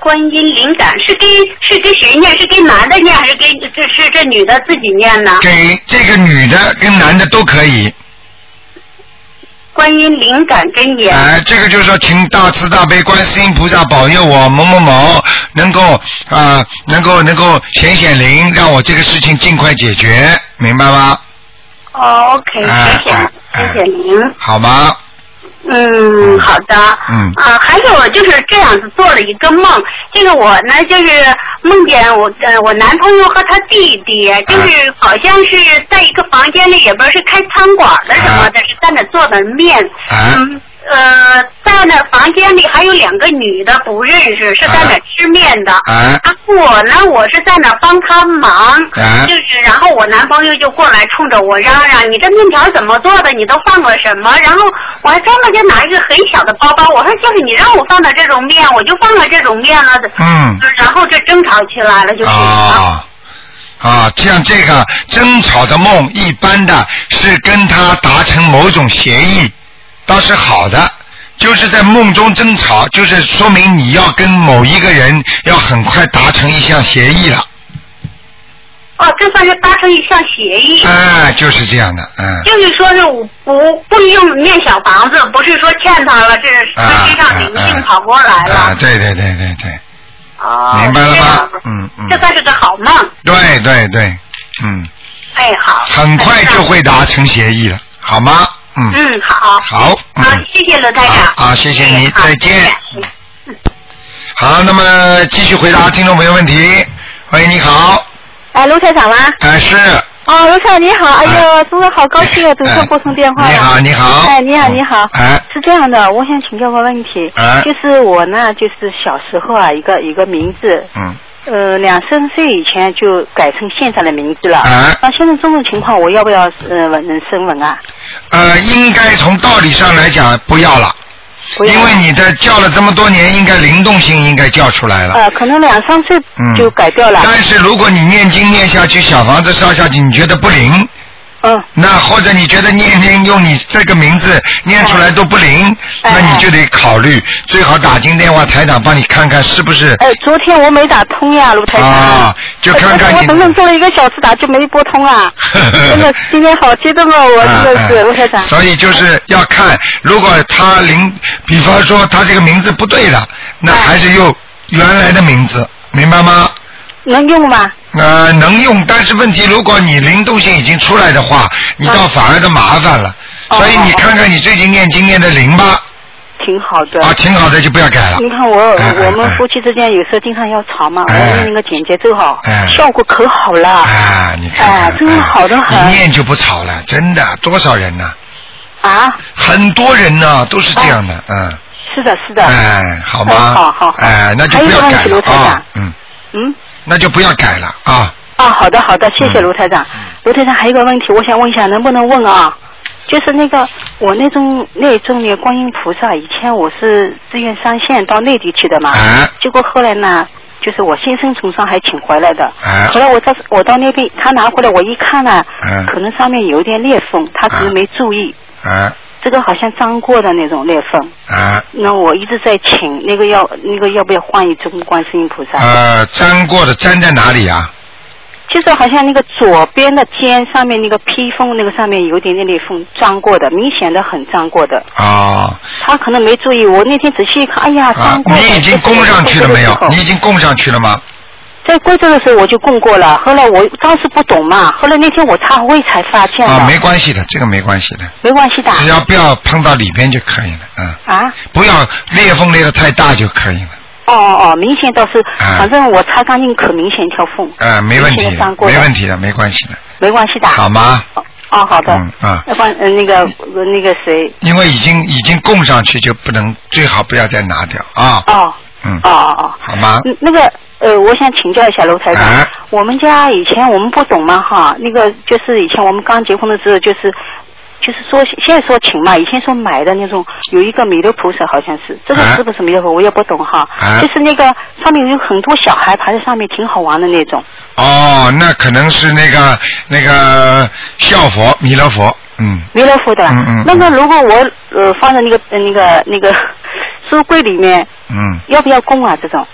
观音灵感是给是给谁念？是给男的念，还是给这是这女的自己念呢？给这个女的跟男的都可以。观音灵感真言。哎，这个就是说，请大慈大悲观世音菩萨保佑我某某某能够啊、能够能够显显灵，让我这个事情尽快解决，明白吗？哦，OK，哎谢谢哎谢谢您。好吗？嗯，好的。嗯啊，还有我就是这样子做了一个梦，这个我呢就是梦见我呃我男朋友和他弟弟，就是好像是在一个房间里，也不知道是开餐馆的什么的，是在那做的面。啊嗯。呃，在那房间里还有两个女的不认识，是在那吃面的。啊啊，我呢，我是在那帮他忙，啊就是然后我男朋友就过来冲着我嚷嚷：“你这面条怎么做的？你都放了什么？”然后我还专门就拿一个很小的包包，我说：“就是你让我放的这种面，我就放了这种面了。”嗯。然后就争吵起来了，就是。啊啊，像这个争吵的梦，一般的是跟他达成某种协议，倒是好的。就是在梦中争吵，就是说明你要跟某一个人要很快达成一项协议了。哦，这算是达成一项协议。哎，就是这样的，嗯。就是说是我不不用面小房子，不是说欠他了，这是际上灵性跑过来了。啊，对对对对对，哦，明白了吗？嗯嗯这，算是个好梦。对对对，嗯，哎，好。很快就会达成协议了，好吗？嗯。嗯，好。好。嗯好，谢谢罗台长。好啊谢谢你再见好，那么继续回答听众朋友问题。喂，你好，哎，卢台长吗？哎是，哦，卢台长你好，哎呦，真的好高兴啊，总哎算拨通电话了。你好你好哎，你好，你好。哎是这样的，我想请教个问题，哎就是我呢，就是小时候啊，一个一个名字，嗯，呃，两三岁以前就改成现在的名字了。啊那现在这种情况，我要不要呃纹声纹啊？呃，应该从道理上来讲不要了，因为你的叫了这么多年，应该灵动性应该叫出来了。呃，可能两三岁嗯就改掉了。但是如果你念经念下去，小房子烧下去，你觉得不灵，嗯，那或者你觉得念念用你这个名字念出来都不灵，哎那你就得考虑，最好打进电话，台长帮你看看是不是哎，昨天我没打通呀，卢台长。啊，就看看你。我整整做了一个小时打就没拨通啊，真的今天好激动哦，我真的是卢台长。所以就是要看，如果他灵，比方说他这个名字不对了，那哎还是用原来的名字，明白吗？能用吗？呃，能用，但是问题，如果你灵动性已经出来的话，你倒反而的麻烦了。哦所以你看看你最近念经念的灵吧，挺好的。啊，挺好的就不要改了。你看我哎哎我们哎夫妻之间有时候经常要吵嘛，我哎念那个简洁咒哈哎，效果可好了。啊，你看看，哎真的好得很一念就不吵了，真的，多少人呢？啊，很多人呢都是这样的，嗯，是的，是的。哎，好吗？哎好好好哎，那就不要改了还有一个问题卢台啊长，嗯，嗯。那就不要改了啊。啊，好的好的，谢谢嗯。卢台长。卢台长还有一个问题，我想问一下，能不能问啊？就是那个我那种那种的观音菩萨，以前我是自愿上线到内地去的嘛，啊。结果后来呢，就是我先生从上海请回来的，啊。后来我到我到那边，他拿回来我一看呢，嗯可能上面有一点裂缝，他可能没注意，哎这个好像脏过的那种裂缝。啊，那我一直在请那个要那个要不要换一尊观世音菩萨？呃，粘过的粘在哪里啊？就是好像那个左边的肩上面那个披风那个上面有点点裂缝，脏过的，明显的很脏过的。哦，他可能没注意，我那天仔细一看，哎呀，啊脏，过的。你已经供上去了没有？你已经供上去了吗？在贵州的时候我就供过了，后来我当时不懂嘛，后来那天我擦灰才发现的。啊，没关系的，这个没关系的，没关系的。只要不要碰到里边就可以了，嗯，啊，不要裂缝裂的太大就可以了，哦哦哦，明显倒是，啊反正我擦干净可明显一条缝。啊，没问题没问题的，没关系的，没关系的。好吗？哦哦，好的。嗯啊要不然呃那个呃那个谁，因为已经已经供上去，就不能最好不要再拿掉啊，哦嗯哦，哦哦。好吗？嗯，那个呃，我想请教一下楼台长，哎我们家以前我们不懂嘛哈，那个就是以前我们刚结婚的时候，就是就是说现在说请嘛，以前说买的那种有一个弥勒菩萨，好像是这个哎是不是弥勒佛，我也不懂哈，哎就是那个上面有很多小孩爬在上面，挺好玩的那种。哦，那可能是那个那个笑佛弥勒佛，嗯，弥勒佛的啦，嗯嗯那个如果我呃放在那个呃那个那个 书柜里面，嗯，要不要供啊？这种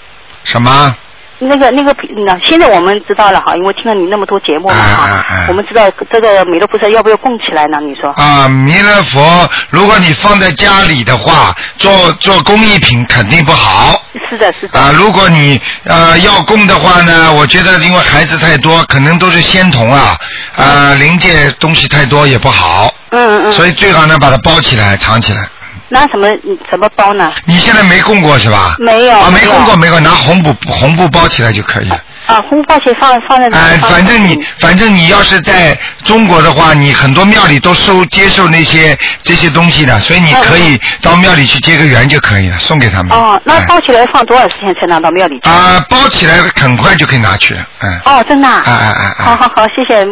什么？那个那个，那现在我们知道了哈，因为听了你那么多节目嘛哈，我们知道这个弥勒菩萨要不要供起来呢？你说？啊，弥勒佛，如果你放在家里的话，做做工艺品肯定不好是的，是的。啊。如果你呃要供的话呢，我觉得因为孩子太多，可能都是仙童啊，啊灵界东西太多也不好，嗯嗯嗯。所以最好呢把它包起来藏起来。拿什么嗯怎么包呢？你现在没供过是吧？没有啊，没供过，没供，拿红布红布包起来就可以了。啊，红包钱放放在哪？哎，反正你反正你要是在中国的话，你很多庙里都收接受那些这些东西的，所以你可以到庙里去结个缘就可以了，送给他们。哦，那哎包起来放多少时间才拿到庙里去？啊，包起来很快就可以拿去了，嗯。哦，真的啊。哎哎哎哎好好好，谢谢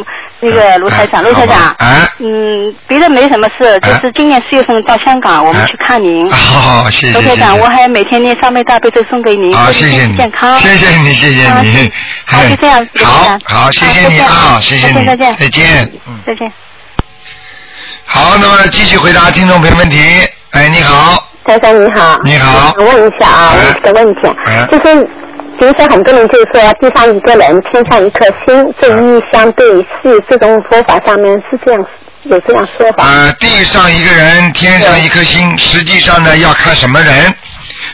那个卢台长，哎卢台长嗯，别的没什么事，就是今年四月份到香港，我们哎去看您。好好，谢谢。卢台长，我还每天念三昧大悲咒送给您，好，祝您身谢谢你健康。，谢谢你，谢谢啊你。好，就这样。卢台好长好，谢谢你啊，再见谢谢你，再见，再见。嗯，再见。好，那么继续回答听众朋友问题。哎，你好，台长你好，你好我想问一下啊，哎我有个问题，哎就是平时很多人就说地上一个人，天上一颗星，这一相对是这种说法上面是这样有这样说法？呃，地上一个人，天上一颗星，实际上呢要看什么人。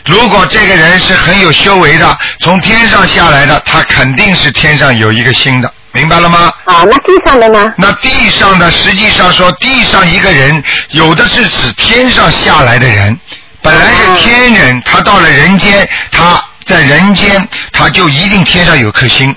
如果这个人是很有修为的，从天上下来的，他肯定是天上有一个星的。明白了吗？啊，那地上的呢？那地上的实际上说，地上一个人有的是指天上下来的人，本来是天人，他到了人间，他在人间，他就一定天上有颗星。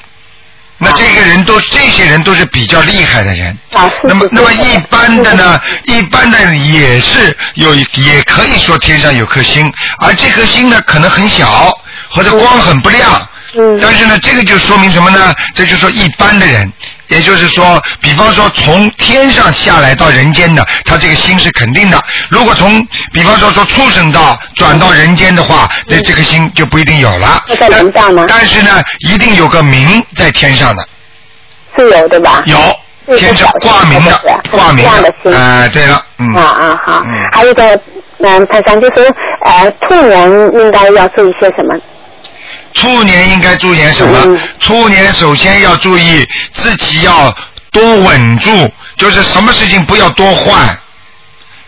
那这个人都，这些人都是比较厉害的人。啊，那么，那么一般的呢，一般的也是有，也可以说天上有颗星，而这颗星呢可能很小，或者光很不亮。嗯但是呢，这个就说明什么呢？这就说一般的人，也就是说，比方说从天上下来到人间的，他这个心是肯定的。如果从比方说说畜生道转到人间的话，那这颗心就不一定有了。那在人道呢但但是呢，一定有个名在天上的，是有对吧？有天上挂名的，挂名的。这样的心。哎，对了，嗯。啊啊好嗯，还有一个，嗯，他想就是，呃，兔年应该要注意些什么？兔年应该注意点什么？嗯兔年首先要注意自己要多稳住，就是什么事情不要多换。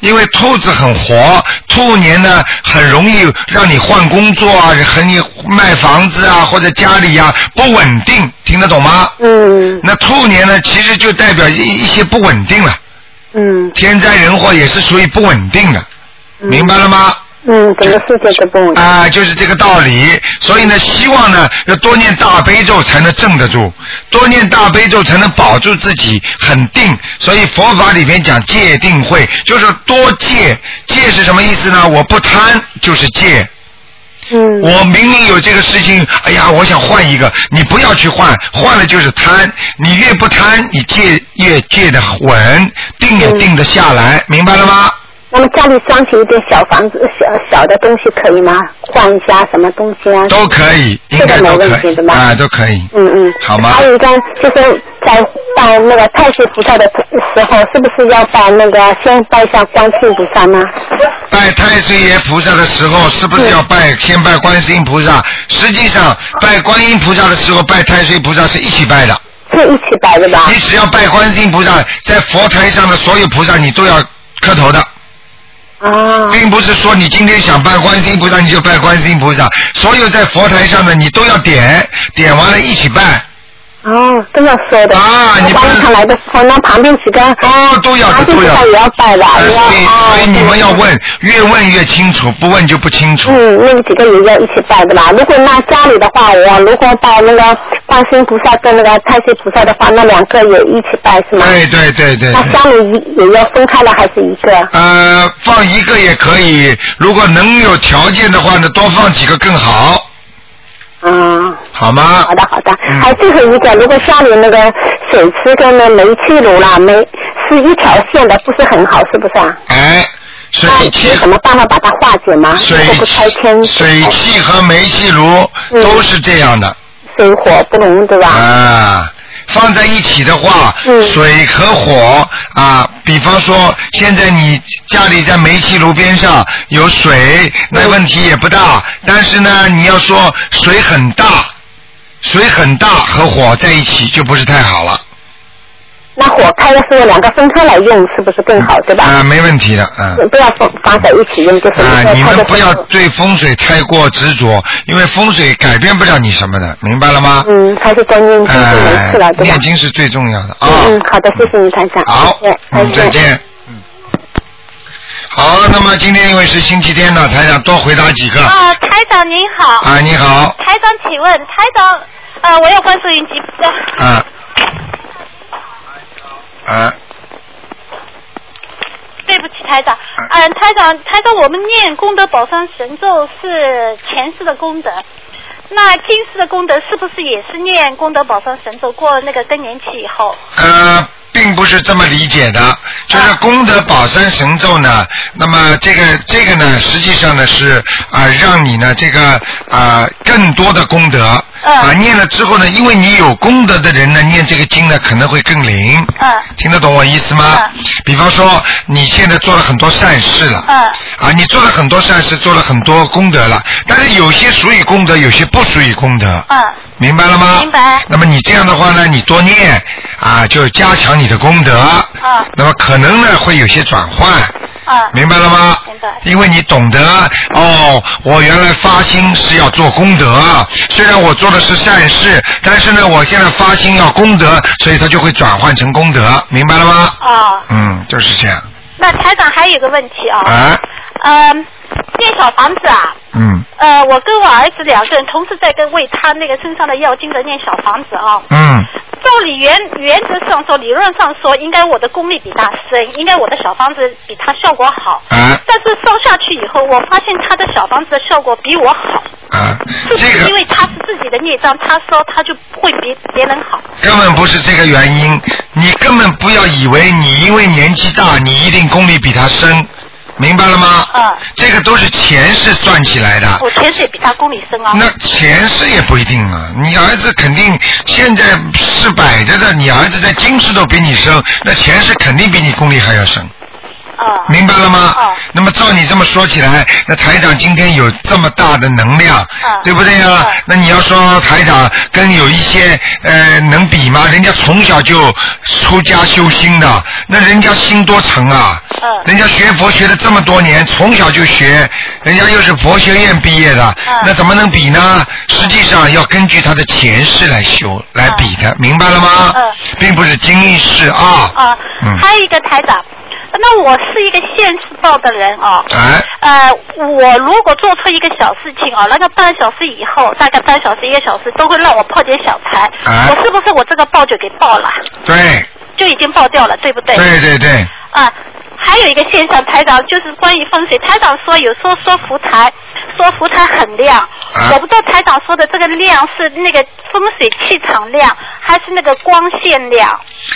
因为兔子很活，兔年呢很容易让你换工作啊，和你卖房子啊，或者家里啊不稳定，听得懂吗？嗯那兔年呢，其实就代表一一些不稳定了，嗯天灾人祸也是属于不稳定的，明白了吗？嗯，整个世界都不稳定。啊，就是这个道理。所以呢，希望呢要多念大悲咒才能镇得住，多念大悲咒才能保住自己很定。所以佛法里面讲戒定慧，就是多戒。戒是什么意思呢？我不贪就是戒。嗯我明明有这个事情，哎呀，我想换一个，你不要去换，换了就是贪。你越不贪，你戒越戒得稳，定也定得下来，明白了吗？那么家里装起一点小房子、小小的东西可以吗？换一下什么东西啊？都可以，应该都这个没问可以题的吧啊，都可以。嗯嗯。好吗还有一个就是在拜那个太岁菩萨的时候，是不是要拜那个先拜一下观世音菩萨呢？拜太岁爷菩萨的时候，是不是要拜先拜观世音菩萨？实际上，拜观音菩萨的时候，拜太岁菩萨是一起拜的。是一起拜的吧？你只要拜观世音菩萨，在佛台上的所有菩萨，你都要磕头的，啊。并不是说你今天想拜观世音菩萨你就拜观世音菩萨，所有在佛台上的你都要点，点完了一起拜。哦，这样说的。啊你不观音堂来的时候，那旁边几个哦，都要都要也要拜的，呃也要所以哦所以你们要问，越问越清楚，不问就不清楚。嗯，那个几个也要一起拜的啦？如果那家里的话，我如果拜那个观世音菩萨跟那个太岁菩萨的话，那两个也一起拜是吗？对对对对对。那家里一也要分开了还是一个？呃，放一个也可以，如果能有条件的话呢，多放几个更好，嗯，好吗好？的好的。嗯还有最后一个，如果家里那个水池跟那煤气炉啦，煤是一条线的，不是很好，是不是啊？哎，水那气有什么办法把它化解吗？水如果不拆迁，水气和煤气炉嗯都是这样的水火不容，对吧？啊。放在一起的话，嗯水和火啊，比方说现在你家里在煤气炉边上有水，那问题也不大。但是呢，你要说水很大，水很大和火在一起就不是太好了那火开的时候两个分开来用，是不是更好，对吧？啊，没问题的，嗯。不要放放在一起用，就是啊，你们不要对风水太过执着，因为风水改变不了你什么的，明白了吗？嗯，还是多念经就没哎事了，，对吧念？经是最重要的啊。嗯嗯，好的，谢谢你，台长。好谢谢，嗯，再。见。嗯。好，那么今天因为是星期天呢，台长多回答几个。啊，台长您好。啊，你好，台长，请问台长，呃，我要关收音机。呃啊，啊，对不起，台长。啊嗯、台长，台长，我们念功德宝山神咒是前世的功德，那今世的功德是不是也是念功德宝山神咒？过了那个更年期以后。呃，并不是这么理解的，就是功德宝山神咒呢。那么这个这个呢，实际上呢是啊、让你呢这个啊、更多的功德嗯啊、念了之后呢，因为你有功德的人呢，念这个经呢可能会更灵。嗯听得懂我意思吗？比方说你现在做了很多善事了。嗯啊，你做了很多善事，做了很多功德了，但是有些属于功德，有些不属于功德。嗯明白了吗？明白那么你这样的话呢，你多念啊，就加强你的功德。啊那么可能呢会有些转换啊明白了吗？明白因为你懂得哦，我原来发心是要做功德，虽然我做的是善事，但是呢，我现在发心要功德，所以它就会转换成功德，明白了吗？啊，嗯，就是这样。那台长还有个问题啊，啊，嗯，建小房子啊，嗯。呃，我跟我儿子两个人同时在跟为他那个身上的药精的念小房子啊。嗯，照理原原则上说，理论上说，应该我的功力比他深，应该我的小房子比他效果好。啊。但是烧下去以后，我发现他的小房子的效果比我好，啊，这个。因为他是自己的孽障，他烧他就会比别人好？根本不是这个原因，你根本不要以为你因为年纪大，你一定功力比他深，明白了吗？嗯，这个都是前世算起来的。我前世也比他功力深啊。那前世也不一定啊，你儿子肯定现在是摆着的，你儿子在今世都比你深，那前世肯定比你功力还要深。啊。明白了吗？啊。那么照你这么说起来，那台长今天有这么大的能量，啊对不对呀、那你要说台长跟有一些呃能比吗？人家从小就出家修心的，那人家心多诚啊。嗯人家学佛学了这么多年，从小就学，人家又是佛学院毕业的，嗯那怎么能比呢？实际上要根据他的前世来修来比的，明白了吗？嗯并不是今世啊。啊，嗯还有一个台长，那我是一个现世报的人哦。哎。呃，我如果做出一个小事情哦，那个半小时以后，大概半小时一个小时，都会让我破点小财。哎我是不是我这个报就给报了，对就已经报掉了，对不对？对对对。啊，还有一个现象，台长就是关于风水。台长说有时候说福台，说福台很亮，啊？我不知道台长说的这个亮是那个风水气场亮，还是那个光线亮？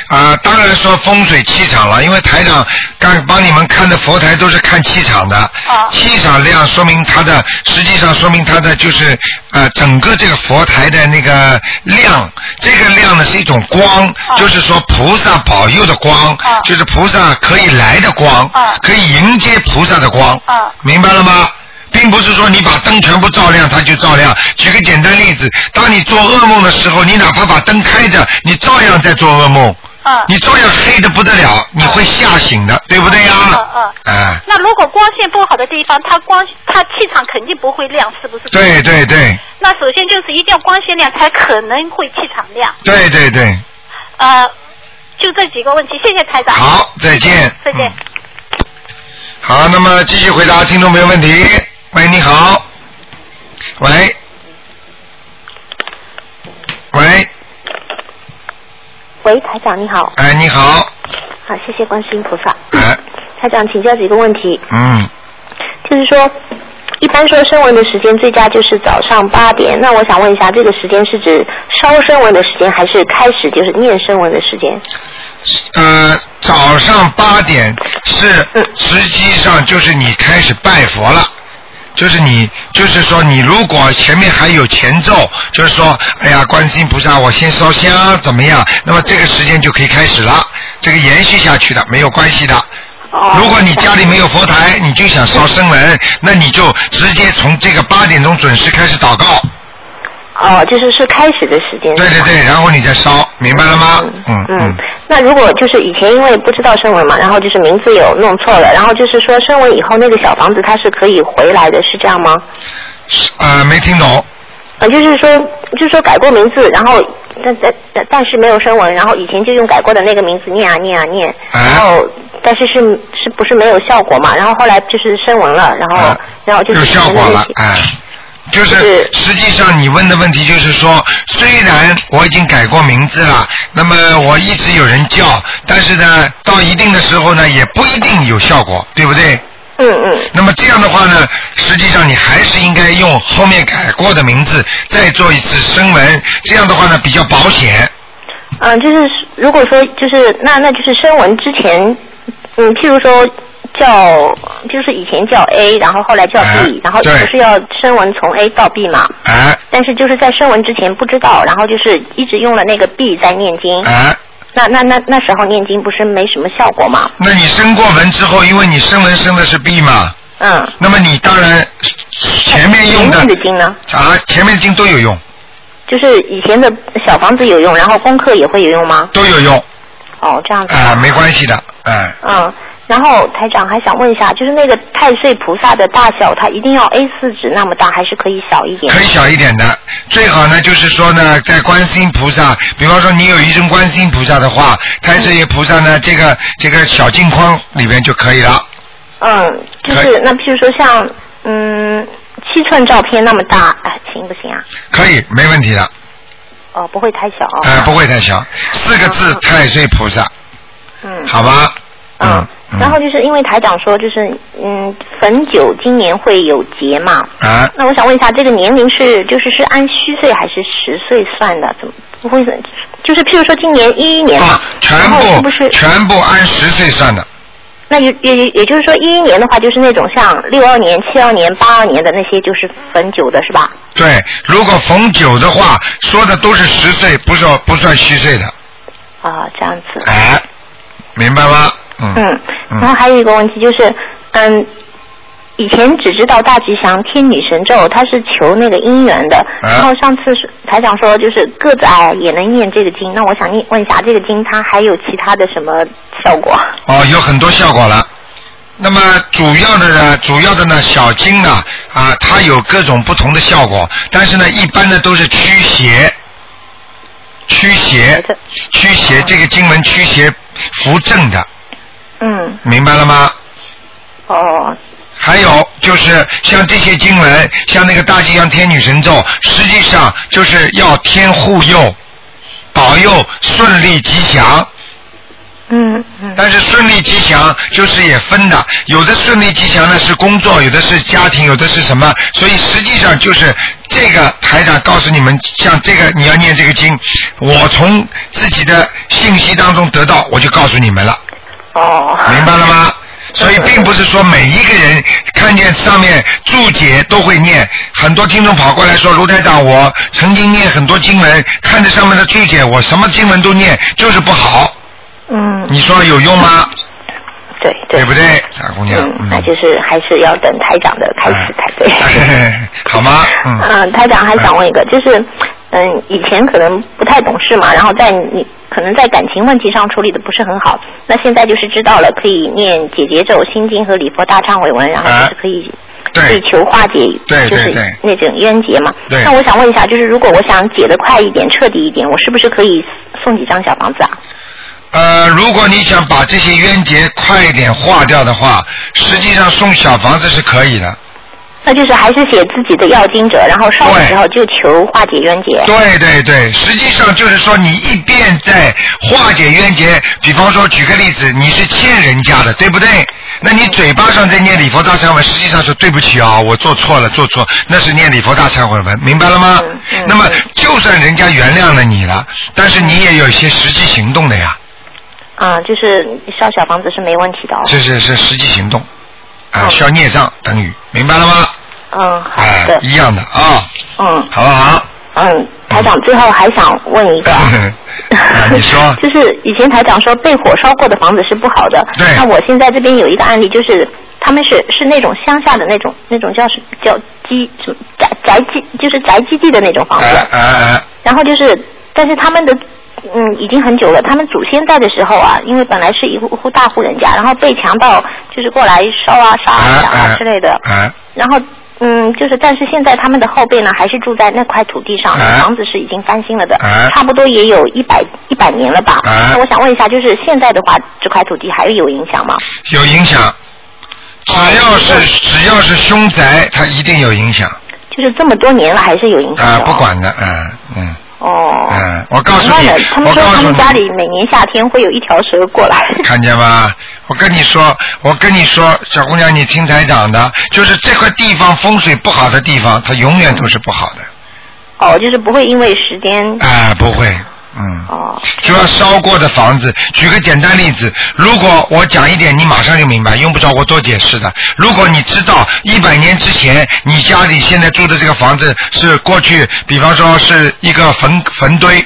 啊，当然说风水气场了，因为台长刚帮你们看的佛台都是看气场的，啊。气场亮说明它的，实际上说明它的就是呃整个这个佛台的那个亮，这个亮呢是一种光，就是说菩萨保佑的光，啊。就是菩萨可以来的光，啊可以迎接菩萨的光，啊明白了吗？并不是说你把灯全部照亮，它就照亮。举个简单例子，当你做噩梦的时候，你哪怕把灯开着，你照样在做噩梦。啊你照样黑的不得了，你会吓醒的，对不对呀？啊啊哎，那如果光线不好的地方，它光它气场肯定不会亮，是不是？对对对那首先就是一定要光线亮，才可能会气场亮。对对对，呃，就这几个问题，谢谢台长。好，再见。再见。好，那么继续回答听众朋友问题。喂，你好。喂。喂，喂，台长你好，哎，你好，好，谢谢观世音菩萨。哎，台长，请教几个问题，嗯，就是说，一般说声纹的时间最佳就是早上八点，那我想问一下，这个时间是指烧声纹的时间，还是开始就是念声纹的时间？呃，早上八点是实际上就是你开始拜佛了。就是你，就是说，你如果前面还有前奏，就是说，哎呀，观世音菩萨，我先烧香怎么样？那么这个时间就可以开始了，这个延续下去的，没有关系的。如果你家里没有佛台，你就想烧声闻，那你就直接从这个八点钟准时开始祷告。哦，就是是开始的时间。对对对，然后你再烧，明白了吗？嗯嗯。那如果就是以前因为不知道声纹嘛，然后就是名字有弄错了，然后就是说声纹以后那个小房子它是可以回来的，是这样吗？呃，没听懂。呃，就是说，就是说改过名字，然后但但但但是没有声纹，然后以前就用改过的那个名字念啊念啊念，然后但是是是不是没有效果嘛？然后后来就是声纹了，然后、然后就是有效果了，哎。就是实际上你问的问题就是说，虽然我已经改过名字了，那么我一直有人叫，但是呢，到一定的时候呢，也不一定有效果，对不对？嗯嗯。那么这样的话呢，实际上你还是应该用后面改过的名字再做一次声纹，这样的话呢比较保险。嗯，就是如果说就是那那就是声纹之前，嗯，譬如说。叫就是以前叫 A，然后后来叫 B，、然后不是要声纹从 A 到 B 嘛？啊。但是就是在声纹之前不知道，然后就是一直用了那个 B 在念经。啊。那那那那时候念经不是没什么效果吗？那你升过文之后，因为你声纹升的是 B 嘛？嗯。那么你当然前面用的前面的经呢？啊，前面的经都有用。就是以前的小房子有用，然后功课也会有用吗？都有用。哦，这样子。啊，没关系的，哎。嗯，然后台长还想问一下，就是那个太岁菩萨的大小，它一定要 A 4纸那么大，还是可以小一点？可以小一点的，最好呢就是说呢，在观世音菩萨，比方说你有一尊观世音菩萨的话，太岁爷菩萨呢，这个这个小镜框里面就可以了。嗯，就是那譬如说像嗯七寸照片那么大，哎，行不行啊？可以，没问题的。哦，不会太小哦。哎、不会太小，四个字太岁菩萨，嗯。好吧？嗯。然后就是因为台长说，就是嗯，汾酒今年会有节嘛。啊。那我想问一下，这个年龄是就是是按虚岁还是实岁算的？怎么不会？就是譬如说今年一一年嘛，全部不是？全部按实岁算的。那也也也就是说，一一年的话，就是那种像六二年、七二年、八二年的那些，就是逢九的是吧？对，如果逢九的话，说的都是十岁，不是不算虚岁的。啊，这样子。哎，明白吗？嗯。嗯，然后还有一个问题就是，嗯，以前只知道大吉祥天女神咒，它是求那个姻缘的。啊然后上次是台长说，就是个子矮也能念这个经。那我想念问一下，这个经它还有其他的什么效果？哦，有很多效果了。那么主要的呢，主要的呢，小经呢，啊，它有各种不同的效果，但是呢，一般的都是驱邪，驱邪，驱邪，这个经文驱邪扶正的，嗯，明白了吗？哦，还有就是像这些经文，像那个大吉祥天女神咒，实际上就是要天护佑，保佑顺利吉祥。嗯嗯。但是顺利吉祥就是也分的，有的顺利吉祥呢是工作，有的是家庭，有的是什么，所以实际上就是这个台长告诉你们，像这个你要念这个经，我从自己的信息当中得到，我就告诉你们了。哦。明白了吗？所以并不是说每一个人看见上面注解都会念，很多听众跑过来说卢台长，我曾经念很多经文，看着上面的注解，我什么经文都念，就是不好。嗯。你说有用吗？对对。对不对，大姑娘？嗯，那就是还是要等台长的开始才对。好吗？嗯。嗯，台长还想问一个，就是嗯，以前可能不太懂事嘛，然后在你可能在感情问题上处理的不是很好，那现在就是知道了，可以念解结咒、心经和礼佛大忏悔文，然后就是可以。可以求化解，就是对对对那种冤结嘛。对那我想问一下，就是如果我想解得快一点、彻底一点，我是不是可以送几张小房子啊？呃，如果你想把这些冤结快一点化掉的话，实际上送小房子是可以的。那就是还是写自己的要经者，然后烧的时候就求化解冤结。对对对，实际上就是说你一边在化解冤结，比方说举个例子，你是欠人家的，对不对？那你嘴巴上在念礼佛大忏悔，实际上是对不起啊，我做错了，做错，那是念礼佛大忏悔文，明白了吗？那么就算人家原谅了你了，但是你也有一些实际行动的呀，啊、就是烧小房子是没问题的哦。这是是实际行动，啊，消孽障等于，明白了吗？嗯，好哎的，，一样的啊，嗯。好不好？嗯，台长最后还想问一个，啊，你说，就是以前台长说被火烧过的房子是不好的，对。那我现在这边有一个案例，就是他们是是那种乡下的那种那种叫什叫基什么宅宅基，就是宅基地的那种房子，哎哎，然后就是，但是他们的嗯已经很久了，他们祖先在的时候啊，因为本来是一户户大户人家，然后被强盗就是过来烧啊杀啊抢啊之类的，啊，然后嗯就是，但是现在他们的后辈呢还是住在那块土地上，哎房子是已经翻新了的，哎差不多也有一百一百年了吧。哎那我想问一下，就是现在的话，这块土地还有影响吗？有影响。只要是只要是凶宅，它一定有影响就是这么多年了，还是有影响啊。不管的，嗯嗯哦。嗯，我告诉你他，们说他们家，里每年夏天会有一条蛇过来。看见吗？我跟你说，我跟你说，小姑娘，你听台长的，就是这块地方风水不好的地方，它永远都是不好的，哦，就是不会因为时间。啊，不会，嗯。哦。就要烧过的房子，举个简单例子，如果我讲一点，你马上就明白，用不着我多解释的。如果你知道一百年之前你家里现在住的这个房子是过去，比方说是一个坟坟堆，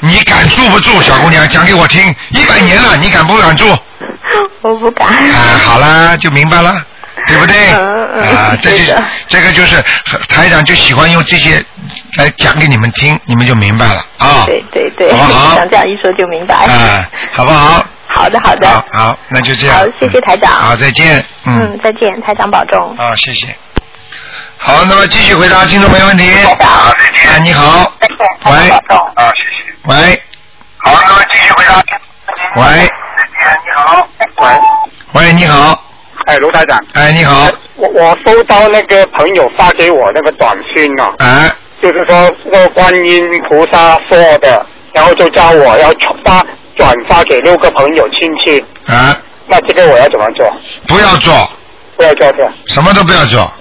你敢住不住？小姑娘讲给我听，一百年了，你敢不敢住？我不敢。啊，好啦，就明白了。对不对？啊，这就这个就是台长就喜欢用这些来讲给你们听，你们就明白了啊。对对对，好不好像这样一说就明白。啊，好不好？好的好的，好，好，那就这样。好，谢谢台长。好，再见。嗯，嗯，再见，台长保重。啊，谢谢。好，那么继续回答听众朋友问题。好，再见。啊，你好。再见喂。啊，谢谢。喂。好，那么继续回答。喂。你好。喂。喂，你好。哎，卢台长。哎，你好。我我收到那个朋友发给我那个短信哦。哎。就是说，那观音菩萨说的，然后就叫我要传发转发给六个朋友亲戚。啊。那这个我要怎么做？不要做，不要做这。什么都不要做，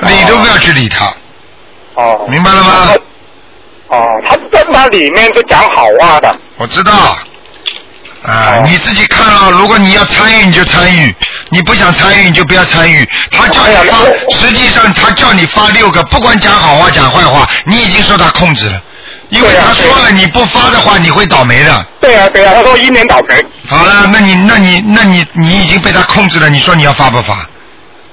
理都不要去理他。哦。明白了吗？哦，他在那里面就讲好话的。我知道。啊，你自己看了，如果你要参与你就参与，你不想参与你就不要参与。他叫你发，实际上他叫你发六个，不管讲好话讲坏话，你已经受他控制了。因为他说了，你不发的话你会倒霉的。对啊对啊，他说一年倒霉。好了，那你那你那你你已经被他控制了，你说你要发不发？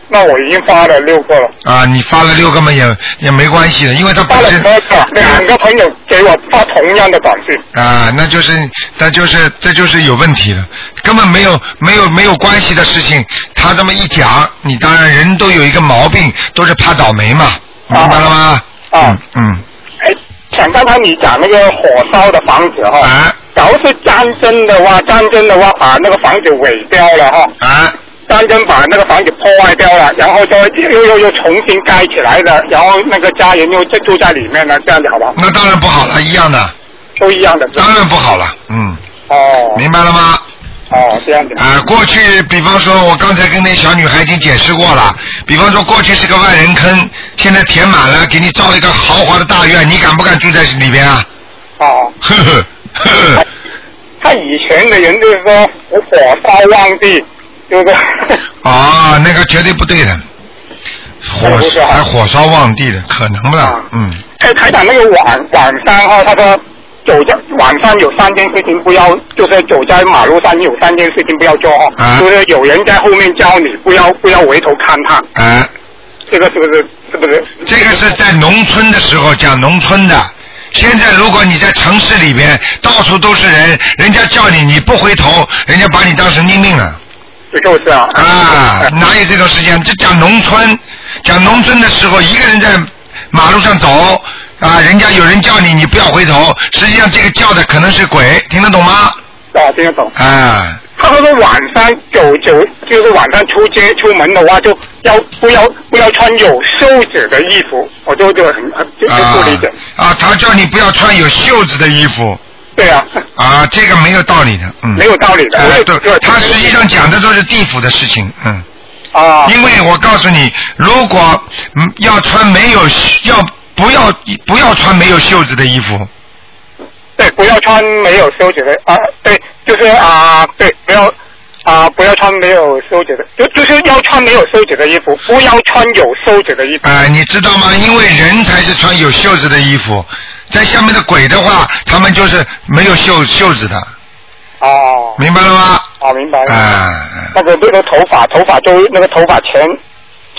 那我已经发了六个了。啊，你发了六个嘛也也没关系的，因为他本身两个朋友给我发同样的短信。啊，那就是那就是这就是有问题了，根本没有没有没有关系的事情，他这么一讲，你当然人都有一个毛病，都是怕倒霉嘛，明白了吗？啊嗯。哎，想刚才你讲那个火烧的房子哈，啊，假如是战争的话，战争的话把那个房子毁掉了哈。啊。战争把那个房子破坏掉了，然后就又又又又重新盖起来的，然后那个家人又就住在里面了，这样子好不好？那当然不好了，一样的。都一样的。当然不好了，嗯。哦。明白了吗？哦，这样子。啊，过去比方说，我刚才跟那小女孩已经解释过了。比方说，过去是个万人坑，现在填满了，给你造了一个豪华的大院，你敢不敢住在里边啊？哦。呵呵呵呵。他以前的人就是说，我火烧旺地，就是。啊，那个绝对不对的，火还火烧旺地的，可能不啦？嗯。哎，台长，那个晚晚上哈，他说走在晚上有三件事情不要，就是走在马路上有三件事情不要做哦，啊就是有人在后面叫你不要不要回头看他，啊，这个是不是是不是？这个是在农村的时候讲农村的。现在如果你在城市里边，到处都是人，人家叫你你不回头，人家把你当神经病了。就是啊。啊，哪有这种事情？这讲农村，讲农村的时候，一个人在马路上走啊，人家有人叫你，你不要回头。实际上这个叫的可能是鬼，听得懂吗？啊，听得懂。啊，他说晚上走走，就是晚上出街出门的话，就要不要不要穿有袖子的衣服，我就就很很就就不理解。啊，他叫你不要穿有袖子的衣服。对啊。啊，这个没有道理的，嗯。没有道理的。对，对，他实际上讲的都是地府的事情，嗯。啊。因为我告诉你，如果嗯要穿没有要不要不要穿没有袖子的衣服，对，不要穿没有袖子的啊，对，就是啊，对，不要啊，不要穿没有袖子的，就就是要穿没有袖子的衣服，不要穿有袖子的衣服。哎、你知道吗？因为人才是穿有袖子的衣服，在下面的鬼的话，他们就是没有袖袖子的，哦。明白了吗？啊，明白了。啊。那个那个头发，头发就那个头发前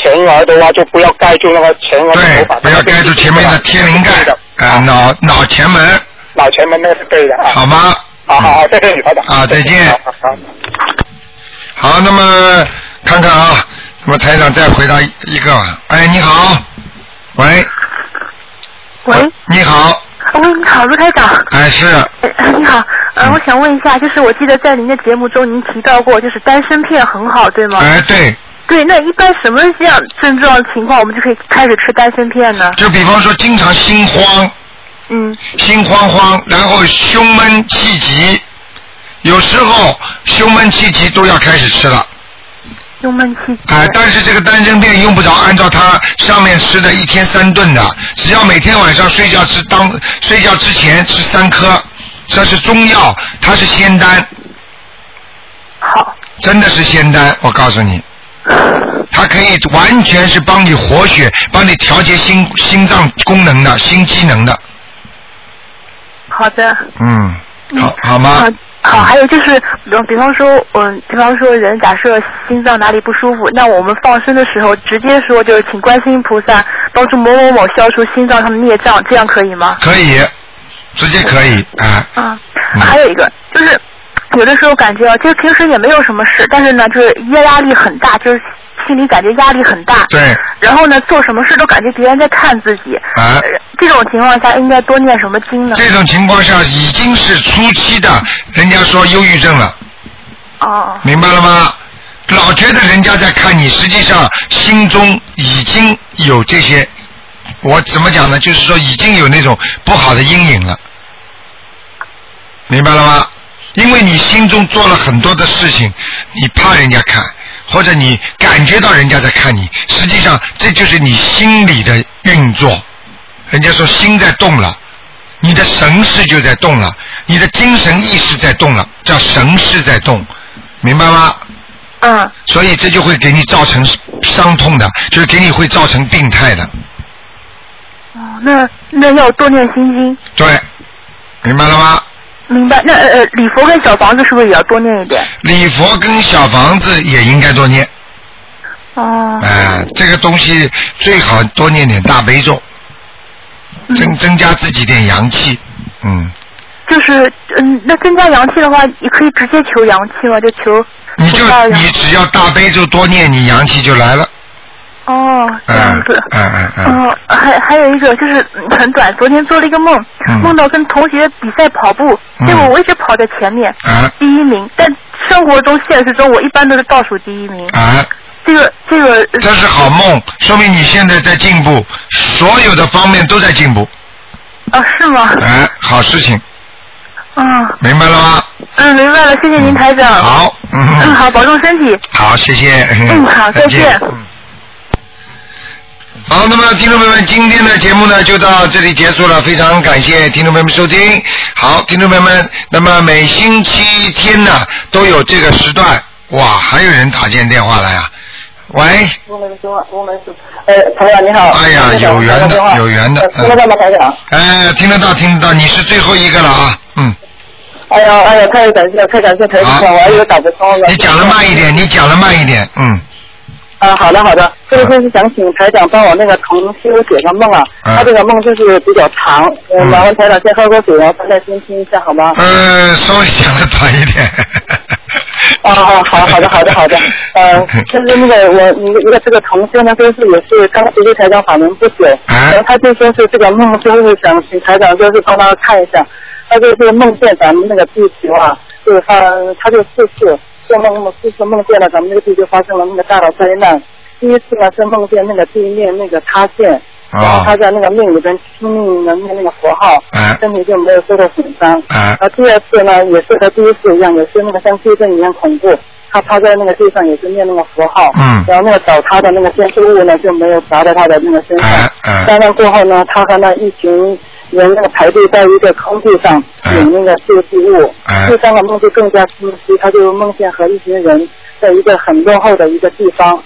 前额的话，就不要盖住那个前额的头发。不要盖住前面的天灵盖，啊，脑脑前门，脑前门那个是对的啊。好吗？好好好，谢谢你，台长。啊，再见。好好好。好，那么看看啊，那么台长再回答一个吧。哎，你好，喂，喂，你好，喂，你好，卢台长。哎是，呃你好，呃，我想问一下，就是我记得在您的节目中您提到过，就是丹参片很好，对吗？哎对，对，那一般什么样症状情况，我们就可以开始吃丹参片呢？就比方说经常心慌，嗯，心慌慌，然后胸闷气急，有时候胸闷气急都要开始吃了。胸闷气急。哎，但是这个丹参片用不着按照它上面吃的一天三顿的，只要每天晚上睡觉吃当睡觉之前吃三颗，这是中药，它是仙丹。好。真的是仙丹，我告诉你，它可以完全是帮你活血，帮你调节心心脏功能的心机能的，好的。嗯，好，好吗？好，还有就是，比方比方说，嗯，比方说人假设心脏哪里不舒服，那我们放生的时候直接说就是请观世音菩萨帮助某某某消除心脏上的孽障，这样可以吗？可以，直接可以，啊、啊，还有一个就是，有的时候感觉啊，就是平时也没有什么事，但是呢，就是压压力很大，就是心里感觉压力很大。对。然后呢，做什么事都感觉别人在看自己。啊。这种情况下应该多念什么经呢？这种情况下已经是初期的，人家说忧郁症了。哦。明白了吗？老觉得人家在看你，实际上心中已经有这些，我怎么讲呢？就是说已经有那种不好的阴影了，明白了吗？因为你心中做了很多的事情，你怕人家看，或者你感觉到人家在看你，实际上这就是你心里的运作。人家说心在动了，你的神识就在动了，你的精神意识在动了，叫神识在动，明白吗？嗯。所以这就会给你造成伤痛的，就是给你会造成病态的。哦，那那要多念心经。对，明白了吗？明白。那呃呃，礼佛跟小房子是不是也要多念一点？礼佛跟小房子也应该多念。哦。哎、这个东西最好多念点大悲咒，增增加自己点阳气。嗯，就是嗯，那增加阳气的话，你可以直接求阳气吗？就求你就你只要大悲咒多念，你阳气就来了。哦，这样子。嗯嗯嗯。哦，还还有一个就是嗯很短，昨天做了一个梦，嗯梦到跟同学比赛跑步，结果我一直跑在前面，啊第一名，但生活中、现实中我一般都是倒数第一名。啊。这个这个。这是好梦，说明你现在在进步，所有的方面都在进步。啊，是吗？哎，好事情，嗯，明白了吗？嗯，明白了，谢谢您台长。好，嗯嗯，好，保重身体。好，谢谢。嗯，好，再见。嗯好，那么听众朋友们，今天的节目呢就到这里结束了，非常感谢听众朋友们收听。好，听众朋友们，那么每星期天呢都有这个时段，哇，还有人打进电话来啊！喂，我们说，我们是，呃，台长你好。哎呀，有缘的，有缘的，听得到吗，台长？哎，听得到，听得到，你是最后一个了啊，嗯。哎呀，哎呀，太感谢，太感谢台长了，我还以为打不通了。你讲的慢一点，你讲的慢一点，嗯。啊，好的好的，这个就是想请台长帮我那个同修解个梦啊，他这个梦就是比较长，我，麻烦台长先喝口水，然后大家先听一下好吗？嗯，稍微讲的短一点。哦 哦，好好的好的好的，呃，就是那个我一个一个这个同修呢，就是也是刚学习台长法门不久，然后他就说是这个梦就是想请台长就是帮他看一下，他就是梦见咱们那个地球啊，就是他他就四次做梦梦四次梦见了咱们那个地球发生了那个大的灾难，第一次呢是梦见那个地面那个塌陷。然后他在那个命里边拼命的念那个佛号，身体就没有受到损伤。然后第二次呢，也是和第一次一样，也是那个像地震一样恐怖。他趴在那个地上也是念那个佛号，然后那个倒塌的那个建筑物呢就没有砸到他的那个身上。灾难过后呢，他和那一群人那个排队在一个空地上领那个救济物，第三个梦就更加清晰，他就梦见和一群人在一个很落后的一个地方，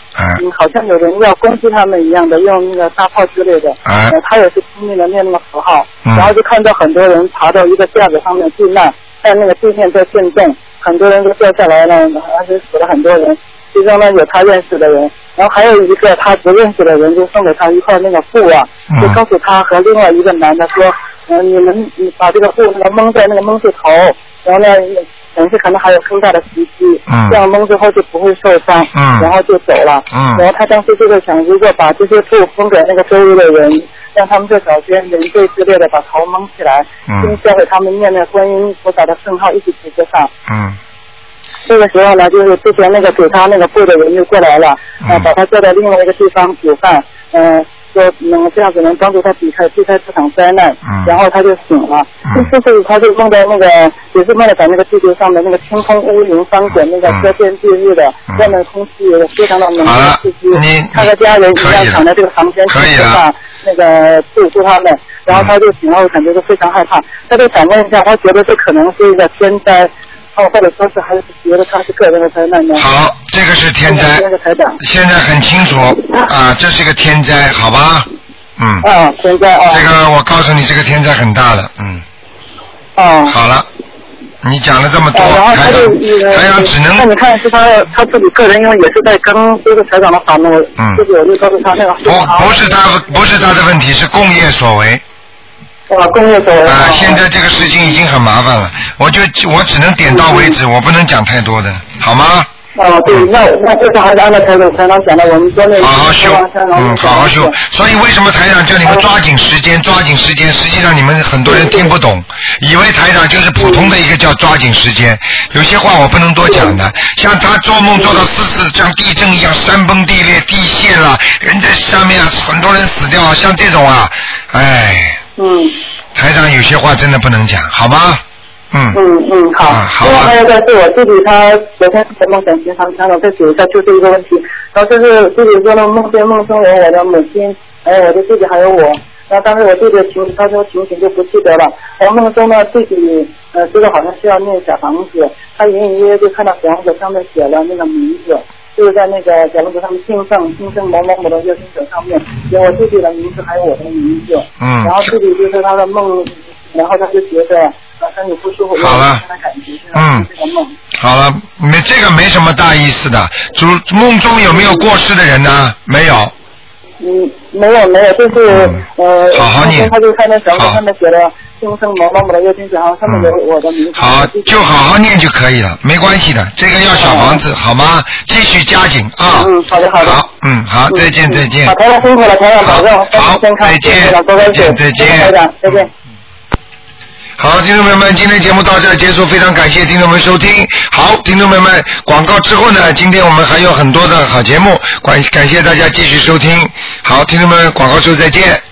嗯，好像有人要攻击他们一样的，用那个大炮之类的，呃，他也是拼命的念那个符号，然后就看到很多人爬到一个架子上面避难，但那个地面在震动，很多人都掉下来了，而且死了很多人，其中呢有他认识的人，然后还有一个他不认识的人就送给他一块那个布啊，就告诉他和另外一个男的说，嗯、你们你把这个布那个蒙在那个蒙住头，然后呢。等是可能还有更大的袭击，嗯这样蒙之后就不会受伤，嗯然后就走了。嗯然后他当时就在想，如果把这些布分给那个周围的人，让他们在早间人对之类的把头蒙起来，嗯并教给他们念那观音菩萨的圣号一起举着上。嗯这个时候呢，就是之前那个给他那个布的人就过来了，嗯。啊，把他叫到另外一个地方煮饭，嗯、说能这样子能帮助他避开避开这场灾难，嗯然后他就醒了，这就是他就梦到那个也是梦到在那个地球上的那个天空乌云翻滚，那个遮天蔽日的，外面空气也非常的浓烈刺激，他和家人一样躺在这个房间去吃饭，那个救助他们，然后他就醒了，感觉就非常害怕，他就想问一下，他觉得这可能是一个天灾。哦，或者说是还是觉得他是个人的灾难呢？好，这个是天灾，现在很清楚啊，这是个天灾，好吧？嗯。啊，天灾啊。这个我告诉你，这个天灾很大的，嗯。哦。好了，你讲了这么多，然后他就台长只能那你看是他他自己个人，因为也是在跟这个台长的法门，嗯就是我就告诉他那个不不是他不是他的问题，是共业所为。啊，工业走啊，现在这个事情已经很麻烦了，我就我只能点到为止，我不能讲太多的，好吗？哦，对，那那就是还是按照台长台长讲的，我们专门好好修，嗯，好好修。所以为什么台长叫你们抓紧时间，抓紧时间？实际上你们很多人听不懂，以为台长就是普通的一个叫抓紧时间。有些话我不能多讲的，像他做梦做到四次像地震一样，山崩地裂，地陷了，人在上面啊很多人死掉，像这种啊，哎，嗯，台长有些话真的不能讲，好吗？嗯嗯嗯，好。好。另外还有一个是我弟弟，他昨天在梦想经常想我再解一下，就是一个问题。然后就是弟弟说了，梦见梦中有我的母亲，还有我的弟弟，还有我。然后当时我弟弟情，他说情形就不记得了。然后梦中呢，弟弟呃，这个好像是要念小房子，他隐隐约约就看到小房子上面写了那个名字，就是在那个小房子上面姓盛姓盛某某某的右心者上面有我弟弟的名字，还有我的名字。嗯。然后弟弟就是他的梦，然后他就觉得。身体不舒服，好了，嗯，好了，没这个没什么大意思的。主梦中有没有过世的人呢？没有。嗯，没有没有，就是呃，好好念，他就看那小说上面写的“终生某某某的右心然后上面有我的名字。好，就好好念就可以了，没关系的。这个要小房子，好吗？继续加紧啊。嗯，好的好的。好，嗯，好，再见再见。好，台长辛苦了，台长保重，好，再见，再见再见，再见。好，听众朋友们，今天节目到这结束，非常感谢听众们收听。好，听众朋友们，广告之后呢，今天我们还有很多的好节目，感感谢大家继续收听。好，听众们，广告之后再见。